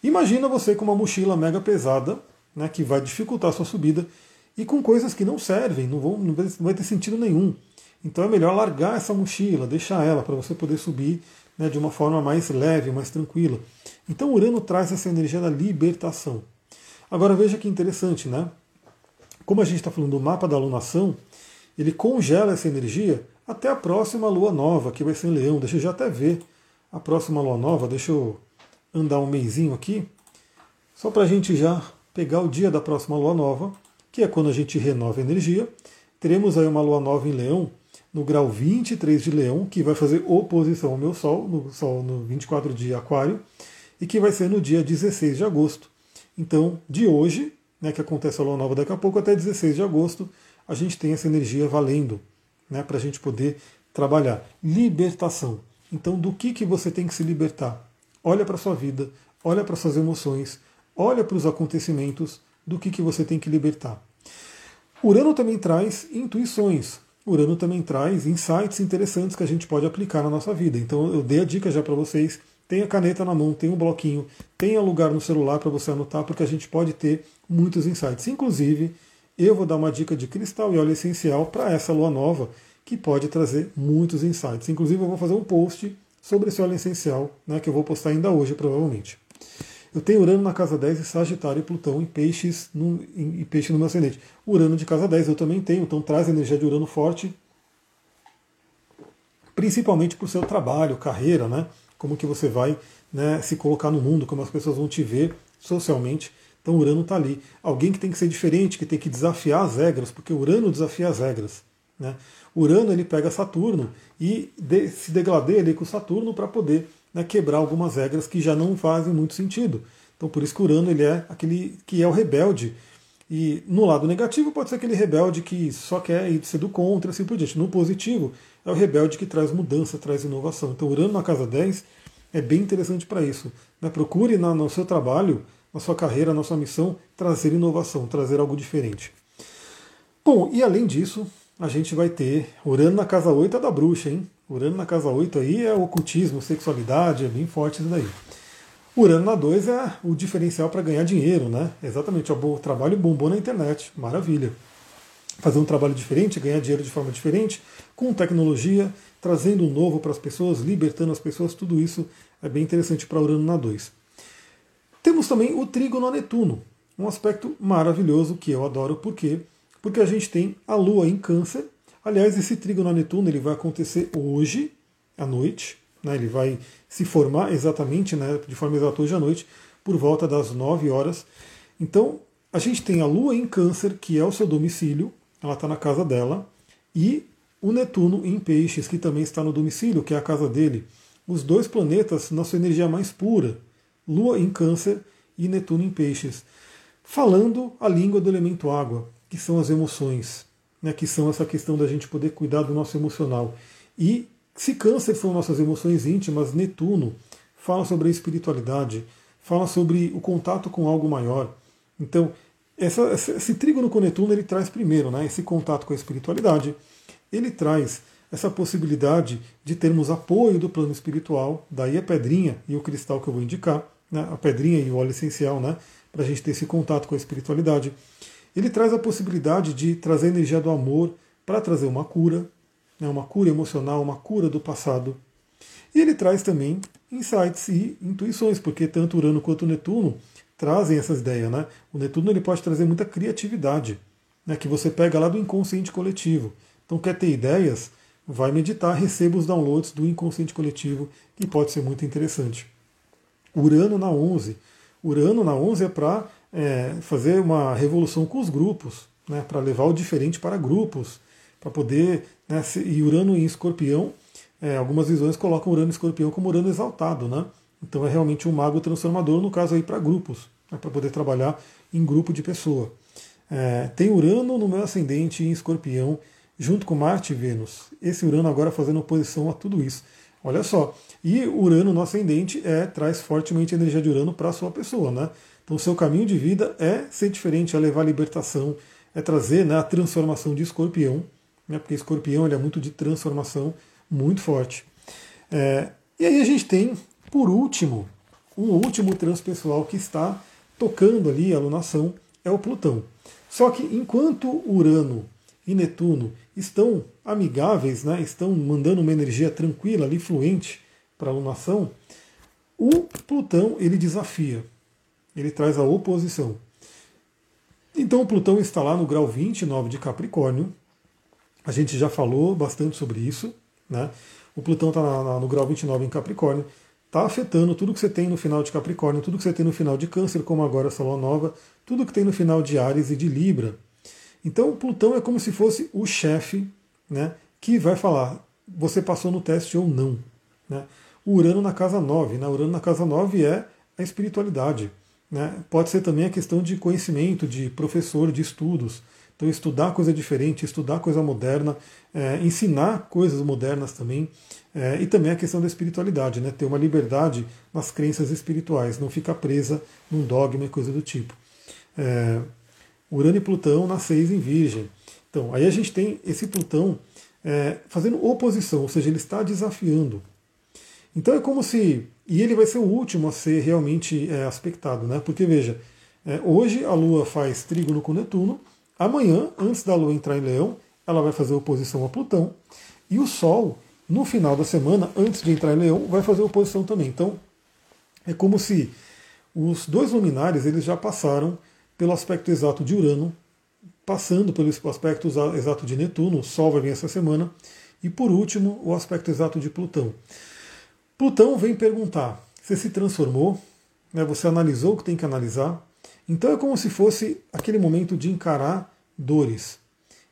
Imagina você com uma mochila mega pesada, né, que vai dificultar a sua subida, e com coisas que não servem, não, vão, não vai ter sentido nenhum. Então é melhor largar essa mochila, deixar ela para você poder subir né, de uma forma mais leve, mais tranquila. Então Urano traz essa energia da libertação. Agora veja que interessante, né? Como a gente está falando do mapa da alunação, ele congela essa energia até a próxima lua nova, que vai ser em Leão. Deixa eu já até ver a próxima lua nova. Deixa eu andar um mêsinho aqui, só para a gente já pegar o dia da próxima lua nova, que é quando a gente renova a energia. Teremos aí uma lua nova em Leão, no grau 23 de Leão, que vai fazer oposição ao meu Sol, no Sol no 24 de Aquário, e que vai ser no dia 16 de agosto. Então, de hoje, né, que acontece a lua nova daqui a pouco, até 16 de agosto, a gente tem essa energia valendo né, para a gente poder trabalhar. Libertação. Então, do que, que você tem que se libertar? Olha para a sua vida, olha para suas emoções, olha para os acontecimentos, do que, que você tem que libertar. Urano também traz intuições. Urano também traz insights interessantes que a gente pode aplicar na nossa vida. Então eu dei a dica já para vocês tenha caneta na mão, tenha um bloquinho, tenha lugar no celular para você anotar, porque a gente pode ter muitos insights. Inclusive, eu vou dar uma dica de cristal e óleo essencial para essa lua nova, que pode trazer muitos insights. Inclusive, eu vou fazer um post sobre esse óleo essencial, né, que eu vou postar ainda hoje, provavelmente. Eu tenho Urano na casa 10 e Sagitário e Plutão em peixes no, em, em peixe no meu ascendente. Urano de casa 10 eu também tenho, então traz energia de Urano forte, principalmente para o seu trabalho, carreira, né? como que você vai né, se colocar no mundo, como as pessoas vão te ver socialmente. Então Urano está ali. Alguém que tem que ser diferente, que tem que desafiar as regras, porque Urano desafia as regras. Né? Urano ele pega Saturno e de, se degladeia ali com Saturno para poder né, quebrar algumas regras que já não fazem muito sentido. Então por isso que Urano ele é aquele que é o rebelde. E no lado negativo pode ser aquele rebelde que só quer ir ser do contra, assim por diante. No positivo, é o rebelde que traz mudança, traz inovação. Então, Urano na casa 10 é bem interessante para isso. Né? Procure na, no seu trabalho, na sua carreira, na sua missão, trazer inovação, trazer algo diferente. Bom, e além disso, a gente vai ter Urano na casa 8 é da bruxa, hein? Urano na casa 8 aí é ocultismo, sexualidade, é bem forte isso daí. Urano na 2 é o diferencial para ganhar dinheiro, né? Exatamente, é o trabalho bombou na internet, maravilha fazer um trabalho diferente, ganhar dinheiro de forma diferente, com tecnologia, trazendo um novo para as pessoas, libertando as pessoas, tudo isso é bem interessante para Urano na 2. Temos também o trígono a Netuno, um aspecto maravilhoso que eu adoro, por quê? Porque a gente tem a Lua em Câncer. Aliás, esse trígono a Netuno ele vai acontecer hoje à noite, né? ele vai se formar exatamente, né, de forma exata hoje à noite, por volta das 9 horas. Então, a gente tem a Lua em Câncer, que é o seu domicílio, ela está na casa dela, e o Netuno em Peixes, que também está no domicílio, que é a casa dele. Os dois planetas na sua energia mais pura, Lua em Câncer e Netuno em Peixes, falando a língua do elemento água, que são as emoções, né, que são essa questão da gente poder cuidar do nosso emocional. E se Câncer são nossas emoções íntimas, Netuno fala sobre a espiritualidade, fala sobre o contato com algo maior. Então, essa, esse trígono com Netuno ele traz primeiro né, esse contato com a espiritualidade, ele traz essa possibilidade de termos apoio do plano espiritual, daí a pedrinha e o cristal que eu vou indicar, né, a pedrinha e o óleo essencial, né, para a gente ter esse contato com a espiritualidade. Ele traz a possibilidade de trazer a energia do amor para trazer uma cura, né, uma cura emocional, uma cura do passado. E ele traz também insights e intuições, porque tanto Urano quanto Netuno trazem essas ideias. Né? O Netuno ele pode trazer muita criatividade, né? que você pega lá do inconsciente coletivo. Então, quer ter ideias? Vai meditar, receba os downloads do inconsciente coletivo, que pode ser muito interessante. Urano na 11. Urano na 11 é para é, fazer uma revolução com os grupos, né? para levar o diferente para grupos, para poder. Né? E Urano em escorpião, é, algumas visões colocam Urano em escorpião como Urano exaltado. Né? Então é realmente um mago transformador, no caso aí para grupos, né? para poder trabalhar em grupo de pessoa. É, tem Urano no meu ascendente em escorpião, junto com Marte e Vênus. Esse Urano agora fazendo oposição a tudo isso. Olha só. E Urano no ascendente é, traz fortemente a energia de Urano para a sua pessoa. Né? Então, seu caminho de vida é ser diferente, é levar a libertação, é trazer né, a transformação de escorpião, né, porque escorpião ele é muito de transformação, muito forte. É, e aí a gente tem, por último, um último transpessoal que está tocando ali a alunação, é o Plutão. Só que enquanto Urano e Netuno estão amigáveis, né, estão mandando uma energia tranquila ali, fluente para a alunação, o Plutão ele desafia ele traz a oposição. Então o Plutão está lá no grau 29 de Capricórnio. A gente já falou bastante sobre isso. Né? O Plutão está no grau 29 em Capricórnio. Está afetando tudo que você tem no final de Capricórnio, tudo que você tem no final de Câncer, como agora essa Lua Nova, tudo que tem no final de Ares e de Libra. Então o Plutão é como se fosse o chefe né, que vai falar: você passou no teste ou não. Né? O Urano na casa 9. Né? O Urano na casa 9 é a espiritualidade. Né? Pode ser também a questão de conhecimento, de professor, de estudos. Então, estudar coisa diferente, estudar coisa moderna, é, ensinar coisas modernas também. É, e também a questão da espiritualidade, né? ter uma liberdade nas crenças espirituais, não ficar presa num dogma e coisa do tipo. É, Urano e Plutão na 6 em Virgem. Então, aí a gente tem esse Plutão é, fazendo oposição, ou seja, ele está desafiando. Então é como se e ele vai ser o último a ser realmente é, aspectado, né? Porque veja, é, hoje a Lua faz trígono com Netuno, amanhã, antes da Lua entrar em Leão, ela vai fazer oposição a Plutão, e o Sol, no final da semana, antes de entrar em Leão, vai fazer oposição também. Então, é como se os dois luminares eles já passaram pelo aspecto exato de Urano, passando pelo aspecto exato de Netuno, o Sol vai vir essa semana, e por último, o aspecto exato de Plutão. Plutão vem perguntar: você se transformou? Né, você analisou o que tem que analisar? Então é como se fosse aquele momento de encarar dores,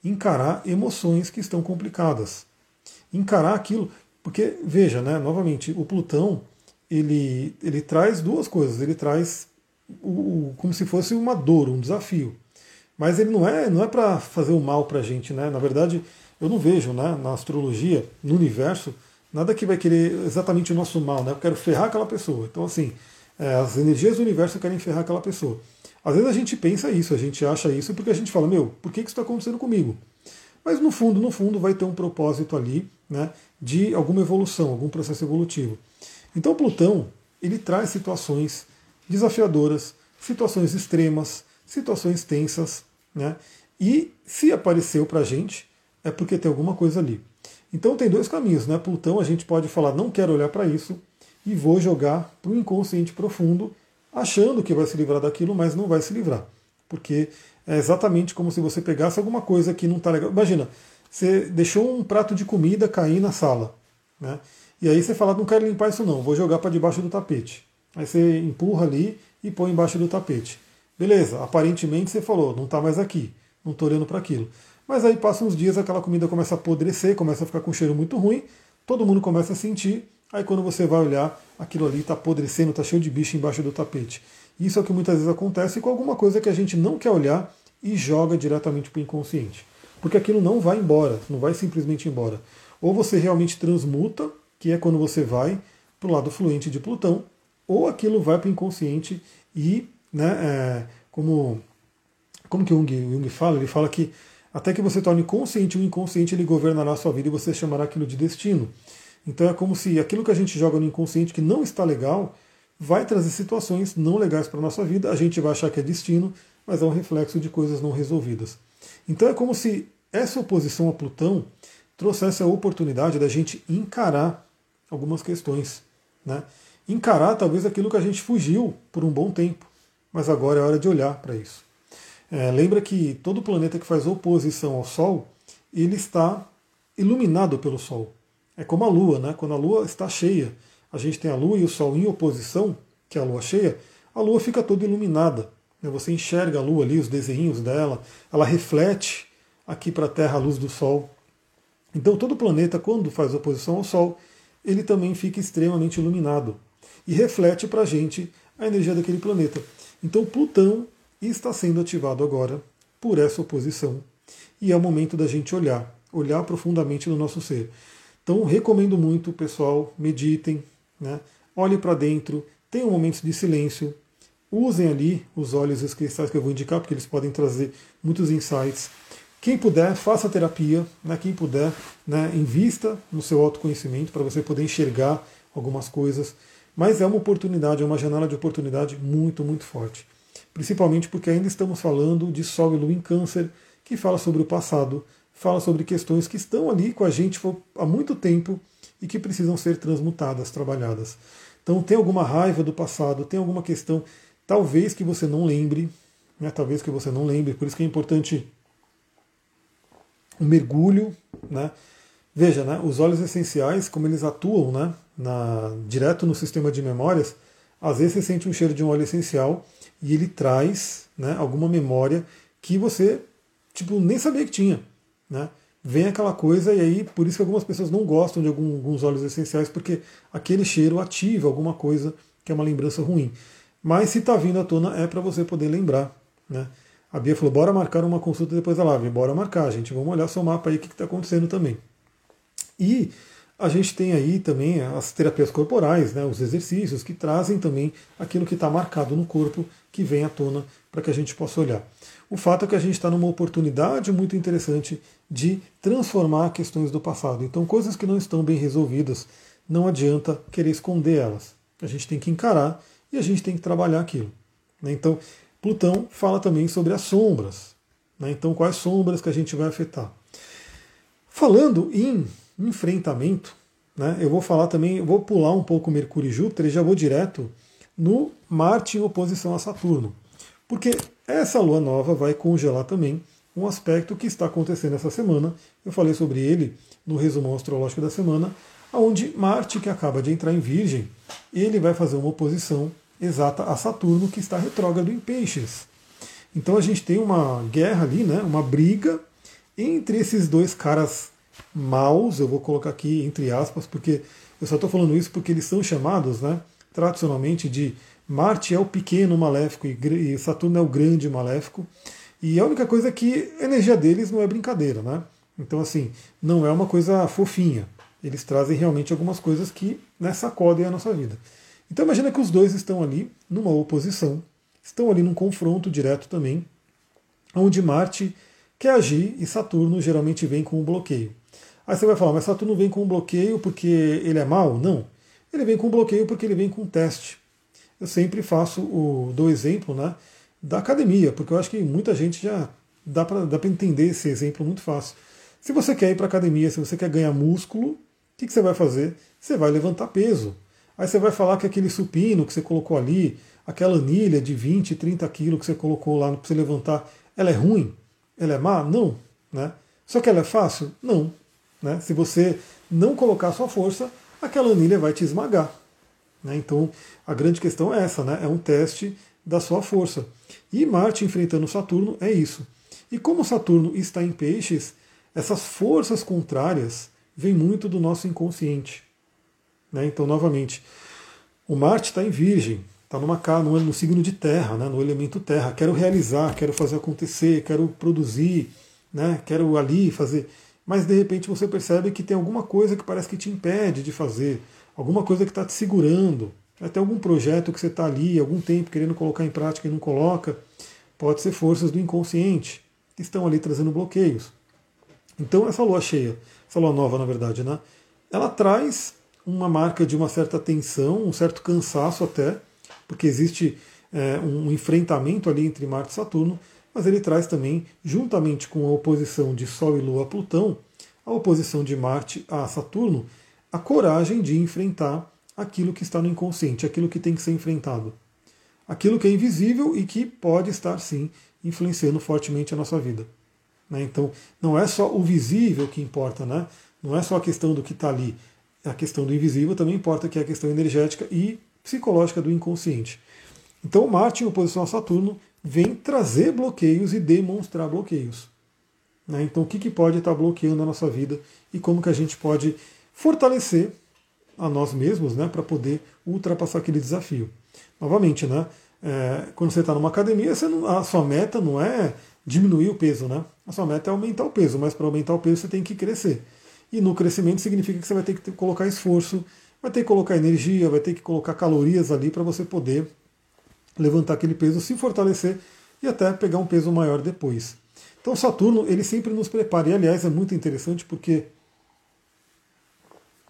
encarar emoções que estão complicadas, encarar aquilo. Porque, veja, né, novamente, o Plutão ele, ele traz duas coisas. Ele traz o, o, como se fosse uma dor, um desafio. Mas ele não é, não é para fazer o mal para a gente. Né? Na verdade, eu não vejo né, na astrologia, no universo, Nada que vai querer exatamente o nosso mal, né? Eu quero ferrar aquela pessoa. Então, assim, é, as energias do universo querem ferrar aquela pessoa. Às vezes a gente pensa isso, a gente acha isso porque a gente fala, meu, por que isso está acontecendo comigo? Mas no fundo, no fundo, vai ter um propósito ali, né, de alguma evolução, algum processo evolutivo. Então, Plutão, ele traz situações desafiadoras, situações extremas, situações tensas, né? E se apareceu para a gente, é porque tem alguma coisa ali. Então tem dois caminhos, né? Plutão a gente pode falar, não quero olhar para isso e vou jogar para o inconsciente profundo, achando que vai se livrar daquilo, mas não vai se livrar. Porque é exatamente como se você pegasse alguma coisa que não está legal. Imagina, você deixou um prato de comida cair na sala, né? E aí você fala, não quero limpar isso não, vou jogar para debaixo do tapete. Aí você empurra ali e põe embaixo do tapete. Beleza, aparentemente você falou, não está mais aqui, não estou olhando para aquilo. Mas aí passam uns dias, aquela comida começa a apodrecer, começa a ficar com um cheiro muito ruim, todo mundo começa a sentir, aí quando você vai olhar, aquilo ali está apodrecendo, está cheio de bicho embaixo do tapete. Isso é o que muitas vezes acontece com alguma coisa que a gente não quer olhar e joga diretamente para o inconsciente. Porque aquilo não vai embora, não vai simplesmente embora. Ou você realmente transmuta, que é quando você vai para o lado fluente de Plutão, ou aquilo vai para o inconsciente e, né, é, como, como que Jung, Jung fala? Ele fala que até que você torne consciente o inconsciente, ele governará a sua vida e você chamará aquilo de destino. Então é como se aquilo que a gente joga no inconsciente que não está legal vai trazer situações não legais para a nossa vida, a gente vai achar que é destino, mas é um reflexo de coisas não resolvidas. Então é como se essa oposição a Plutão trouxesse a oportunidade da gente encarar algumas questões. Né? Encarar talvez aquilo que a gente fugiu por um bom tempo. mas agora é hora de olhar para isso. É, lembra que todo planeta que faz oposição ao Sol, ele está iluminado pelo Sol. É como a Lua, né? Quando a Lua está cheia, a gente tem a Lua e o Sol em oposição, que é a Lua cheia, a Lua fica toda iluminada. Né? Você enxerga a Lua ali, os desenhos dela, ela reflete aqui para a Terra a luz do Sol. Então todo planeta, quando faz oposição ao Sol, ele também fica extremamente iluminado e reflete para a gente a energia daquele planeta. Então Plutão está sendo ativado agora por essa oposição e é o momento da gente olhar, olhar profundamente no nosso ser. Então recomendo muito, pessoal, meditem, né? olhem para dentro, tenham momentos de silêncio, usem ali os olhos e os cristais que eu vou indicar, porque eles podem trazer muitos insights. Quem puder, faça terapia, né? quem puder, né? invista no seu autoconhecimento para você poder enxergar algumas coisas. Mas é uma oportunidade, é uma janela de oportunidade muito, muito forte. Principalmente porque ainda estamos falando de Sol e Lua em Câncer, que fala sobre o passado, fala sobre questões que estão ali com a gente há muito tempo e que precisam ser transmutadas, trabalhadas. Então, tem alguma raiva do passado, tem alguma questão, talvez que você não lembre, né, talvez que você não lembre, por isso que é importante um mergulho, né? Veja, né, os óleos essenciais, como eles atuam né, na, direto no sistema de memórias, às vezes você sente um cheiro de um óleo essencial e ele traz né, alguma memória que você tipo, nem sabia que tinha. Né? Vem aquela coisa, e aí por isso que algumas pessoas não gostam de algum, alguns óleos essenciais, porque aquele cheiro ativa alguma coisa que é uma lembrança ruim. Mas se está vindo à tona, é para você poder lembrar. Né? A Bia falou: bora marcar uma consulta depois da live. Bora marcar, gente. Vamos olhar seu mapa aí, o que está acontecendo também. E a gente tem aí também as terapias corporais, né, os exercícios que trazem também aquilo que está marcado no corpo, que vem à tona para que a gente possa olhar. O fato é que a gente está numa oportunidade muito interessante de transformar questões do passado. Então, coisas que não estão bem resolvidas, não adianta querer esconder elas. A gente tem que encarar e a gente tem que trabalhar aquilo. Né? Então, Plutão fala também sobre as sombras. Né? Então, quais sombras que a gente vai afetar? Falando em enfrentamento, né, eu vou falar também, eu vou pular um pouco Mercúrio e Júpiter e já vou direto no Marte em oposição a Saturno. Porque essa lua nova vai congelar também um aspecto que está acontecendo essa semana. Eu falei sobre ele no resumo astrológico da semana, onde Marte, que acaba de entrar em Virgem, ele vai fazer uma oposição exata a Saturno, que está retrógrado em Peixes. Então a gente tem uma guerra ali, né, uma briga entre esses dois caras maus, eu vou colocar aqui entre aspas, porque eu só estou falando isso porque eles são chamados, né, tradicionalmente, de Marte é o pequeno maléfico e Saturno é o grande maléfico. E a única coisa é que a energia deles não é brincadeira, né? Então, assim, não é uma coisa fofinha. Eles trazem realmente algumas coisas que né, sacodem a nossa vida. Então, imagina que os dois estão ali numa oposição, estão ali num confronto direto também, onde Marte quer agir e Saturno geralmente vem com um bloqueio. Aí você vai falar, mas Saturno vem com um bloqueio porque ele é mau? Não. Ele vem com um bloqueio porque ele vem com um teste. Eu sempre faço o do exemplo né, da academia, porque eu acho que muita gente já dá para dá entender esse exemplo muito fácil. Se você quer ir para academia, se você quer ganhar músculo, o que, que você vai fazer? Você vai levantar peso. Aí você vai falar que aquele supino que você colocou ali, aquela anilha de 20, 30 quilos que você colocou lá para você levantar, ela é ruim? Ela é má? Não. Né? Só que ela é fácil? Não. Né? Se você não colocar sua força, aquela anilha vai te esmagar. Né? Então a grande questão é essa, né? é um teste da sua força. E Marte enfrentando Saturno é isso. E como Saturno está em peixes, essas forças contrárias vêm muito do nosso inconsciente. Né? Então, novamente, o Marte está em Virgem, está numa no, no signo de terra, né? no elemento terra. Quero realizar, quero fazer acontecer, quero produzir, né? quero ali fazer mas de repente você percebe que tem alguma coisa que parece que te impede de fazer, alguma coisa que está te segurando, até algum projeto que você está ali algum tempo querendo colocar em prática e não coloca, pode ser forças do inconsciente que estão ali trazendo bloqueios. Então essa lua cheia, essa lua nova na verdade, né, ela traz uma marca de uma certa tensão, um certo cansaço até, porque existe é, um enfrentamento ali entre Marte e Saturno, mas ele traz também, juntamente com a oposição de Sol e Lua a Plutão, a oposição de Marte a Saturno, a coragem de enfrentar aquilo que está no inconsciente, aquilo que tem que ser enfrentado. aquilo que é invisível e que pode estar sim influenciando fortemente a nossa vida. Né? Então, não é só o visível que importa, né? não é só a questão do que está ali, a questão do invisível também importa, que é a questão energética e psicológica do inconsciente. Então, Marte, em oposição a Saturno, vem trazer bloqueios e demonstrar bloqueios. Né? Então, o que, que pode estar bloqueando a nossa vida e como que a gente pode fortalecer a nós mesmos né, para poder ultrapassar aquele desafio. Novamente, né, é, quando você está numa academia, não, a sua meta não é diminuir o peso, né? A sua meta é aumentar o peso, mas para aumentar o peso você tem que crescer. E no crescimento significa que você vai ter que colocar esforço, vai ter que colocar energia, vai ter que colocar calorias ali para você poder levantar aquele peso, se fortalecer e até pegar um peso maior depois. Então Saturno, ele sempre nos prepara, e aliás é muito interessante porque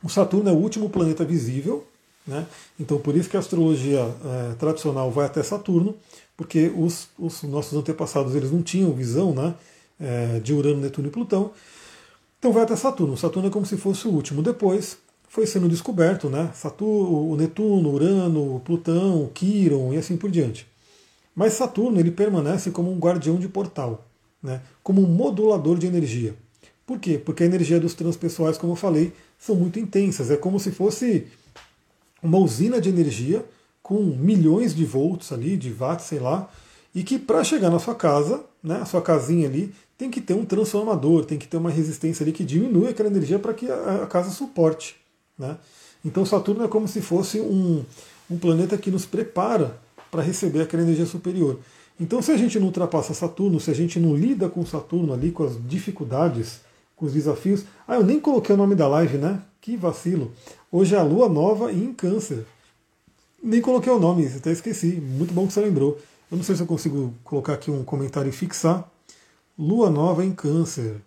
o Saturno é o último planeta visível, né? então por isso que a astrologia é, tradicional vai até Saturno, porque os, os, nossos antepassados eles não tinham visão né, é, de Urano, Netuno e Plutão, então vai até Saturno. Saturno é como se fosse o último. Depois foi sendo descoberto, né? Saturno, Netuno, Urano, Plutão, Quiron e assim por diante. Mas Saturno ele permanece como um guardião de portal né, como um modulador de energia. Por quê? Porque a energia dos transpessoais, como eu falei, são muito intensas. É como se fosse uma usina de energia com milhões de volts ali, de watts, sei lá, e que para chegar na sua casa, né, a sua casinha ali, tem que ter um transformador, tem que ter uma resistência ali que diminui aquela energia para que a, casa suporte. Né? Então Saturno é como se fosse um, um planeta que nos prepara para receber aquela energia superior. Então, se a gente não ultrapassa Saturno, se a gente não lida com Saturno ali, com as dificuldades, com os desafios. Ah, eu nem coloquei o nome da live, né? Que vacilo. Hoje é a lua nova em Câncer. Nem coloquei o nome, até esqueci. Muito bom que você lembrou. Eu não sei se eu consigo colocar aqui um comentário e fixar. Lua nova em Câncer.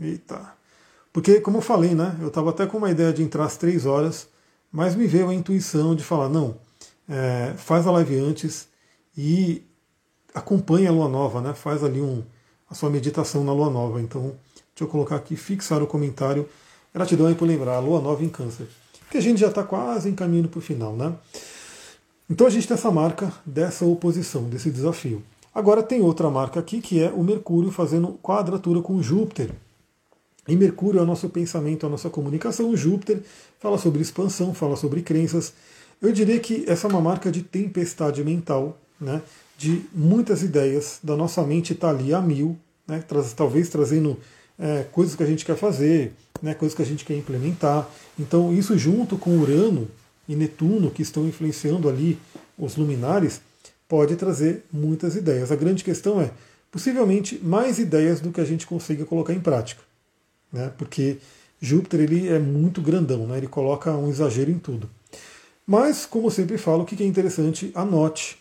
Eita. Porque, como eu falei, né? Eu estava até com uma ideia de entrar às três horas, mas me veio a intuição de falar: não, é, faz a live antes e acompanha a lua nova, né? faz ali um, a sua meditação na lua nova. Então, deixa eu colocar aqui, fixar o comentário. Gratidão aí por lembrar, a lua nova em câncer. Que a gente já está quase encaminhando para o final, né? Então a gente tem essa marca dessa oposição, desse desafio. Agora tem outra marca aqui que é o Mercúrio fazendo quadratura com Júpiter. E Mercúrio é o nosso pensamento, a nossa comunicação. Júpiter fala sobre expansão, fala sobre crenças. Eu diria que essa é uma marca de tempestade mental, né? de muitas ideias da nossa mente está ali a mil, né, talvez trazendo é, coisas que a gente quer fazer, né, coisas que a gente quer implementar. Então, isso junto com Urano e Netuno, que estão influenciando ali os luminares, pode trazer muitas ideias. A grande questão é, possivelmente, mais ideias do que a gente consiga colocar em prática. Né, porque Júpiter ele é muito grandão, né, ele coloca um exagero em tudo. Mas, como eu sempre falo, o que é interessante, anote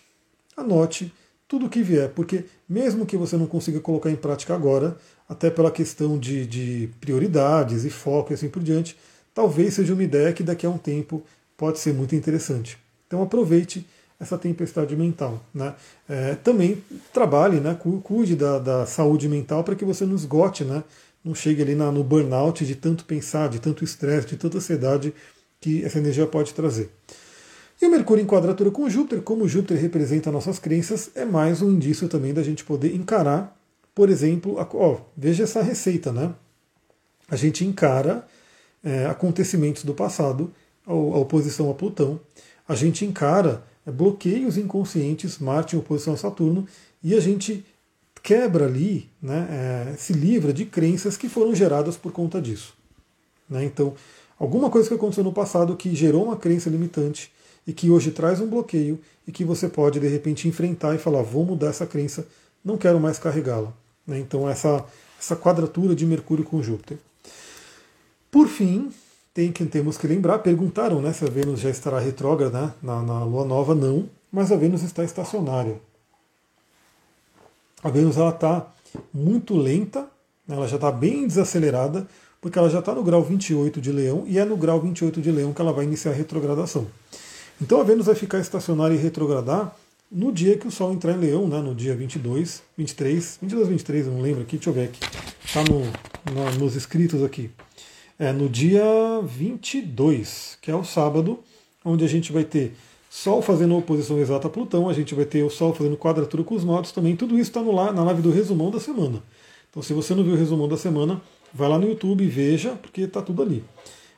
anote tudo o que vier, porque mesmo que você não consiga colocar em prática agora, até pela questão de, de prioridades e foco e assim por diante, talvez seja uma ideia que daqui a um tempo pode ser muito interessante. Então aproveite essa tempestade mental. Né? É, também trabalhe, né? cuide da, da saúde mental para que você não esgote, né? Não chegue ali na, no burnout de tanto pensar, de tanto estresse, de tanta ansiedade que essa energia pode trazer. E o Mercúrio em quadratura com Júpiter, como Júpiter representa nossas crenças, é mais um indício também da gente poder encarar, por exemplo, a, ó, veja essa receita, né? A gente encara é, acontecimentos do passado, a, a oposição a Plutão, a gente encara é, bloqueios inconscientes, Marte em oposição a Saturno, e a gente quebra ali, né, é, se livra de crenças que foram geradas por conta disso. Né? Então, alguma coisa que aconteceu no passado que gerou uma crença limitante, e que hoje traz um bloqueio e que você pode de repente enfrentar e falar: vou mudar essa crença, não quero mais carregá-la. Né? Então, essa, essa quadratura de Mercúrio com Júpiter. Por fim, tem que temos que lembrar: perguntaram né, se a Vênus já estará retrógrada na, na Lua Nova. Não, mas a Vênus está estacionária. A Vênus está muito lenta, né, ela já está bem desacelerada, porque ela já está no grau 28 de Leão e é no grau 28 de Leão que ela vai iniciar a retrogradação. Então a Vênus vai ficar estacionária e retrogradar no dia que o Sol entrar em Leão, né, no dia 22, 23, 22, 23, eu não lembro aqui, deixa eu ver aqui. Está no, no, nos escritos aqui. É no dia 22, que é o sábado, onde a gente vai ter Sol fazendo oposição exata a Plutão, a gente vai ter o Sol fazendo quadratura com os nodos também. Tudo isso está na live do resumão da semana. Então, se você não viu o resumão da semana, vai lá no YouTube e veja, porque está tudo ali.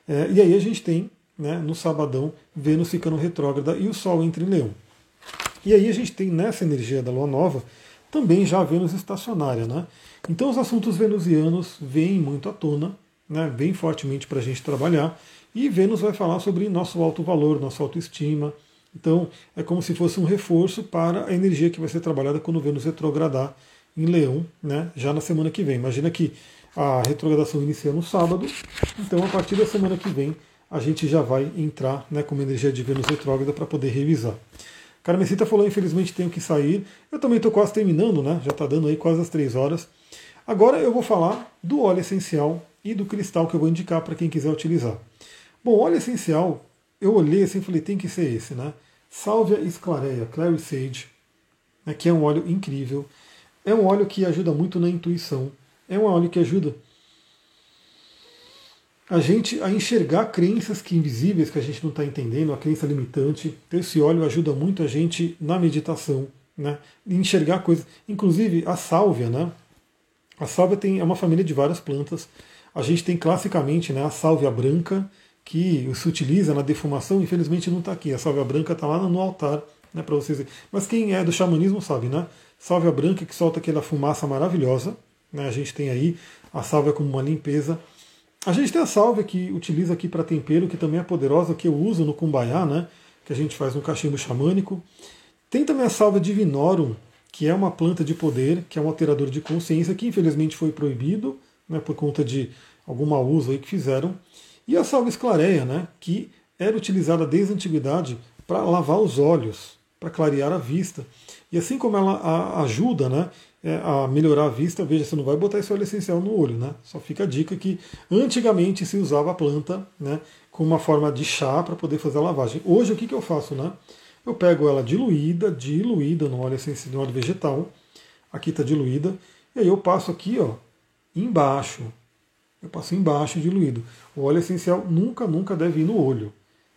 É, e aí a gente tem, né, no sabadão, Vênus ficando retrógrada e o Sol entra em Leão. E aí a gente tem nessa energia da Lua Nova também já a Vênus estacionária. Né? Então os assuntos venusianos vêm muito à tona, né, bem fortemente para a gente trabalhar. E Vênus vai falar sobre nosso alto valor, nossa autoestima. Então é como se fosse um reforço para a energia que vai ser trabalhada quando Vênus retrogradar em Leão, né, já na semana que vem. Imagina que a retrogradação inicia no sábado, então a partir da semana que vem a gente já vai entrar né, com uma energia de Vênus retrógrada para poder revisar. Carmesita falou, infelizmente tenho que sair. Eu também estou quase terminando, né? Já está dando aí quase as três horas. Agora eu vou falar do óleo essencial e do cristal que eu vou indicar para quem quiser utilizar. Bom, óleo essencial, eu olhei assim e falei, tem que ser esse, né? Sálvia esclareia, Clary Sage, né, que é um óleo incrível. É um óleo que ajuda muito na intuição. É um óleo que ajuda a gente a enxergar crenças que invisíveis que a gente não está entendendo, a crença limitante. Então, esse óleo ajuda muito a gente na meditação, né? Enxergar coisas. Inclusive a sálvia, né? A sálvia tem, é uma família de várias plantas. A gente tem classicamente né, a sálvia branca, que se utiliza na defumação, infelizmente não está aqui. A sálvia branca está lá no altar, né, para vocês. Mas quem é do xamanismo sabe, né? Sálvia branca que solta aquela fumaça maravilhosa. Né? A gente tem aí a sálvia como uma limpeza. A gente tem a sálvia que utiliza aqui para tempero, que também é poderosa, que eu uso no cumbaiá, né? Que a gente faz no cachimbo xamânico. Tem também a sálvia divinorum, que é uma planta de poder, que é um alterador de consciência, que infelizmente foi proibido, né, por conta de algum mau uso aí que fizeram. E a sálvia esclareia, né, que era utilizada desde a antiguidade para lavar os olhos, para clarear a vista. E assim como ela ajuda né, é, a melhorar a vista, veja, você não vai botar esse óleo essencial no olho, né? Só fica a dica que antigamente se usava a planta né, com uma forma de chá para poder fazer a lavagem. Hoje o que, que eu faço? Né? Eu pego ela diluída, diluída no óleo essencial, no óleo vegetal. Aqui está diluída. E aí eu passo aqui, ó, embaixo. Eu passo embaixo diluído. O óleo essencial nunca, nunca deve ir no olho.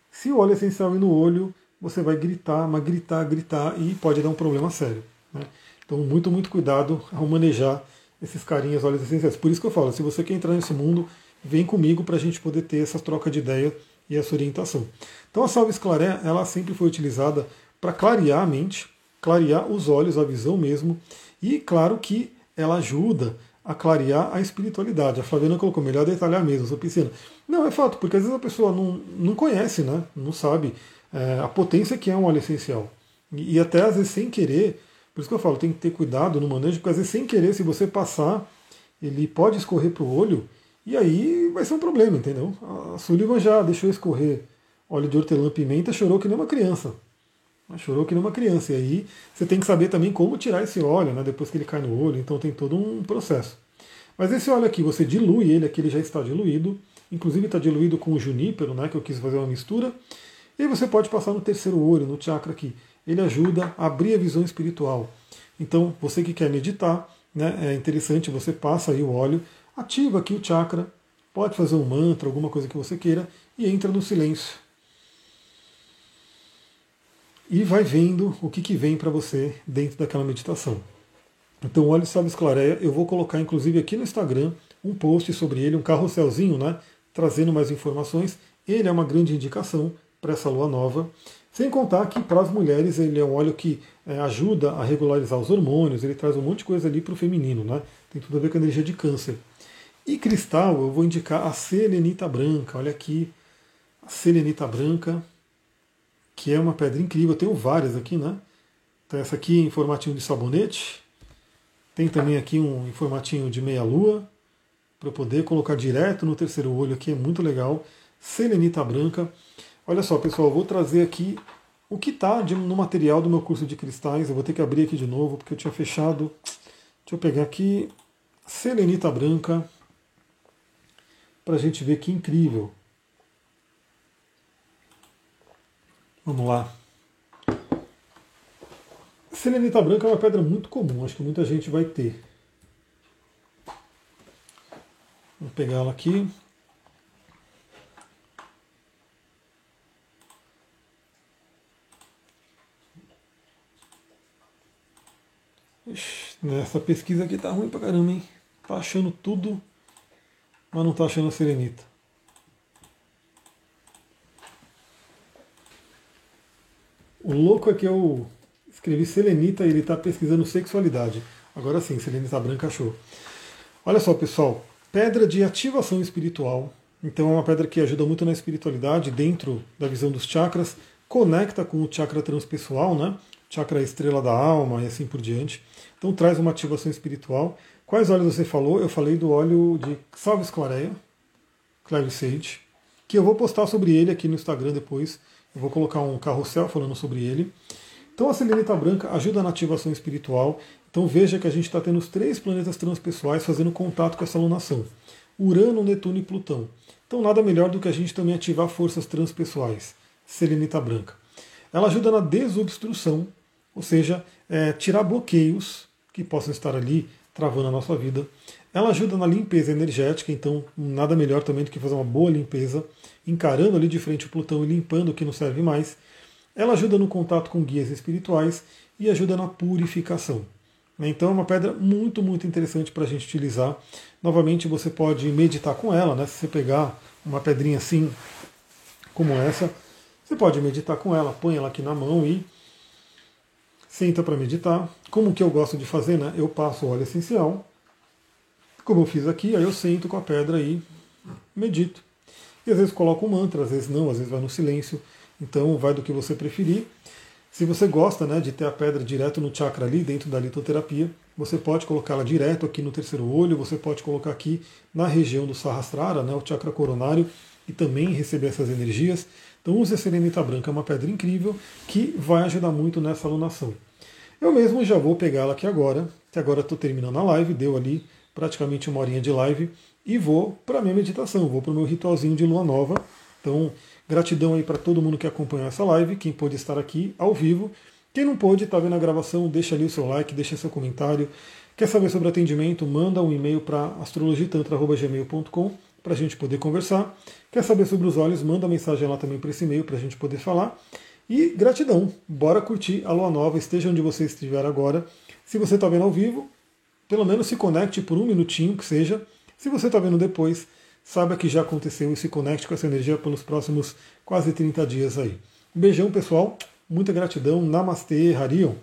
Se o óleo essencial ir no olho, você vai gritar, mas gritar, gritar e pode dar um problema sério. Né? Então, muito, muito cuidado ao manejar esses carinhas óleos essenciais. Por isso que eu falo, se você quer entrar nesse mundo, vem comigo para a gente poder ter essa troca de ideia e essa orientação. Então, a salva esclaré, ela sempre foi utilizada para clarear a mente, clarear os olhos, a visão mesmo, e claro que ela ajuda a clarear a espiritualidade. A Flaviana colocou melhor detalhar mesmo, sou piscina. Não, é fato, porque às vezes a pessoa não, não conhece, né? não sabe é, a potência que é um óleo essencial. E, e até às vezes sem querer, por isso que eu falo, tem que ter cuidado no manejo, porque às vezes sem querer, se você passar, ele pode escorrer para o olho e aí vai ser um problema, entendeu? A Sullivan já deixou escorrer óleo de hortelã-pimenta, chorou que nem uma criança. Chorou que nem uma criança. E aí você tem que saber também como tirar esse óleo, né, depois que ele cai no olho, então tem todo um processo. Mas esse óleo aqui, você dilui ele, aqui ele já está diluído, inclusive está diluído com o junípero, né, que eu quis fazer uma mistura, e você pode passar no terceiro olho, no chakra aqui ele ajuda a abrir a visão espiritual. Então, você que quer meditar, né, é interessante, você passa aí o óleo, ativa aqui o chakra, pode fazer um mantra, alguma coisa que você queira, e entra no silêncio. E vai vendo o que, que vem para você dentro daquela meditação. Então, o óleo sábio esclareia, eu vou colocar inclusive aqui no Instagram um post sobre ele, um carrosselzinho, né, trazendo mais informações. Ele é uma grande indicação para essa lua nova. Sem contar que para as mulheres ele é um óleo que é, ajuda a regularizar os hormônios, ele traz um monte de coisa ali para o feminino, né? Tem tudo a ver com a energia de câncer. E cristal, eu vou indicar a selenita branca. Olha aqui, a selenita branca, que é uma pedra incrível. Eu tenho várias aqui, né? Então essa aqui em formatinho de sabonete. Tem também aqui um em formatinho de meia-lua, para poder colocar direto no terceiro olho aqui, é muito legal. Selenita branca. Olha só, pessoal, vou trazer aqui o que está no material do meu curso de cristais. Eu vou ter que abrir aqui de novo, porque eu tinha fechado. Deixa eu pegar aqui selenita branca, para a gente ver que incrível. Vamos lá. Selenita branca é uma pedra muito comum, acho que muita gente vai ter. Vou pegar ela aqui. Nessa pesquisa aqui tá ruim pra caramba, hein? Tá achando tudo, mas não tá achando a serenita. O louco é que eu escrevi selenita e ele está pesquisando sexualidade. Agora sim, selenita branca achou. Olha só, pessoal, pedra de ativação espiritual. Então é uma pedra que ajuda muito na espiritualidade, dentro da visão dos chakras, conecta com o chakra transpessoal, né? Chakra estrela da alma e assim por diante. Então traz uma ativação espiritual. Quais óleos você falou? Eu falei do óleo de Salve Clareia, Clary Sage, que eu vou postar sobre ele aqui no Instagram depois. Eu vou colocar um carrossel falando sobre ele. Então a selenita branca ajuda na ativação espiritual. Então veja que a gente está tendo os três planetas transpessoais fazendo contato com essa lunação. Urano, Netuno e Plutão. Então nada melhor do que a gente também ativar forças transpessoais. Selenita branca. Ela ajuda na desobstrução, ou seja, é, tirar bloqueios que possam estar ali travando a nossa vida. Ela ajuda na limpeza energética, então nada melhor também do que fazer uma boa limpeza, encarando ali de frente o Plutão e limpando o que não serve mais. Ela ajuda no contato com guias espirituais e ajuda na purificação. Né? Então é uma pedra muito, muito interessante para a gente utilizar. Novamente você pode meditar com ela, né? Se você pegar uma pedrinha assim como essa, você pode meditar com ela, põe ela aqui na mão e senta para meditar. Como que eu gosto de fazer, né? Eu passo óleo essencial, como eu fiz aqui, aí eu sento com a pedra e medito. E às vezes coloco um mantra, às vezes não, às vezes vai no silêncio. Então vai do que você preferir. Se você gosta né, de ter a pedra direto no chakra ali, dentro da litoterapia, você pode colocá-la direto aqui no terceiro olho, você pode colocar aqui na região do Sahasrara, né, o chakra coronário, e também receber essas energias. Então use a serenita branca, é uma pedra incrível que vai ajudar muito nessa alunação. Eu mesmo já vou pegá-la aqui agora, que agora estou terminando a live, deu ali praticamente uma horinha de live, e vou para a minha meditação, vou para o meu ritualzinho de lua nova. Então, gratidão aí para todo mundo que acompanhou essa live, quem pôde estar aqui ao vivo. Quem não pôde, está vendo a gravação, deixa ali o seu like, deixa seu comentário. Quer saber sobre atendimento? Manda um e-mail para astrologitantra.gmail.com para a gente poder conversar. Quer saber sobre os olhos? Manda mensagem lá também para esse e-mail para a gente poder falar. E gratidão, bora curtir a lua nova, esteja onde você estiver agora. Se você está vendo ao vivo, pelo menos se conecte por um minutinho que seja. Se você está vendo depois, saiba que já aconteceu e se conecte com essa energia pelos próximos quase 30 dias aí. Um beijão, pessoal. Muita gratidão. Namastê, Harion.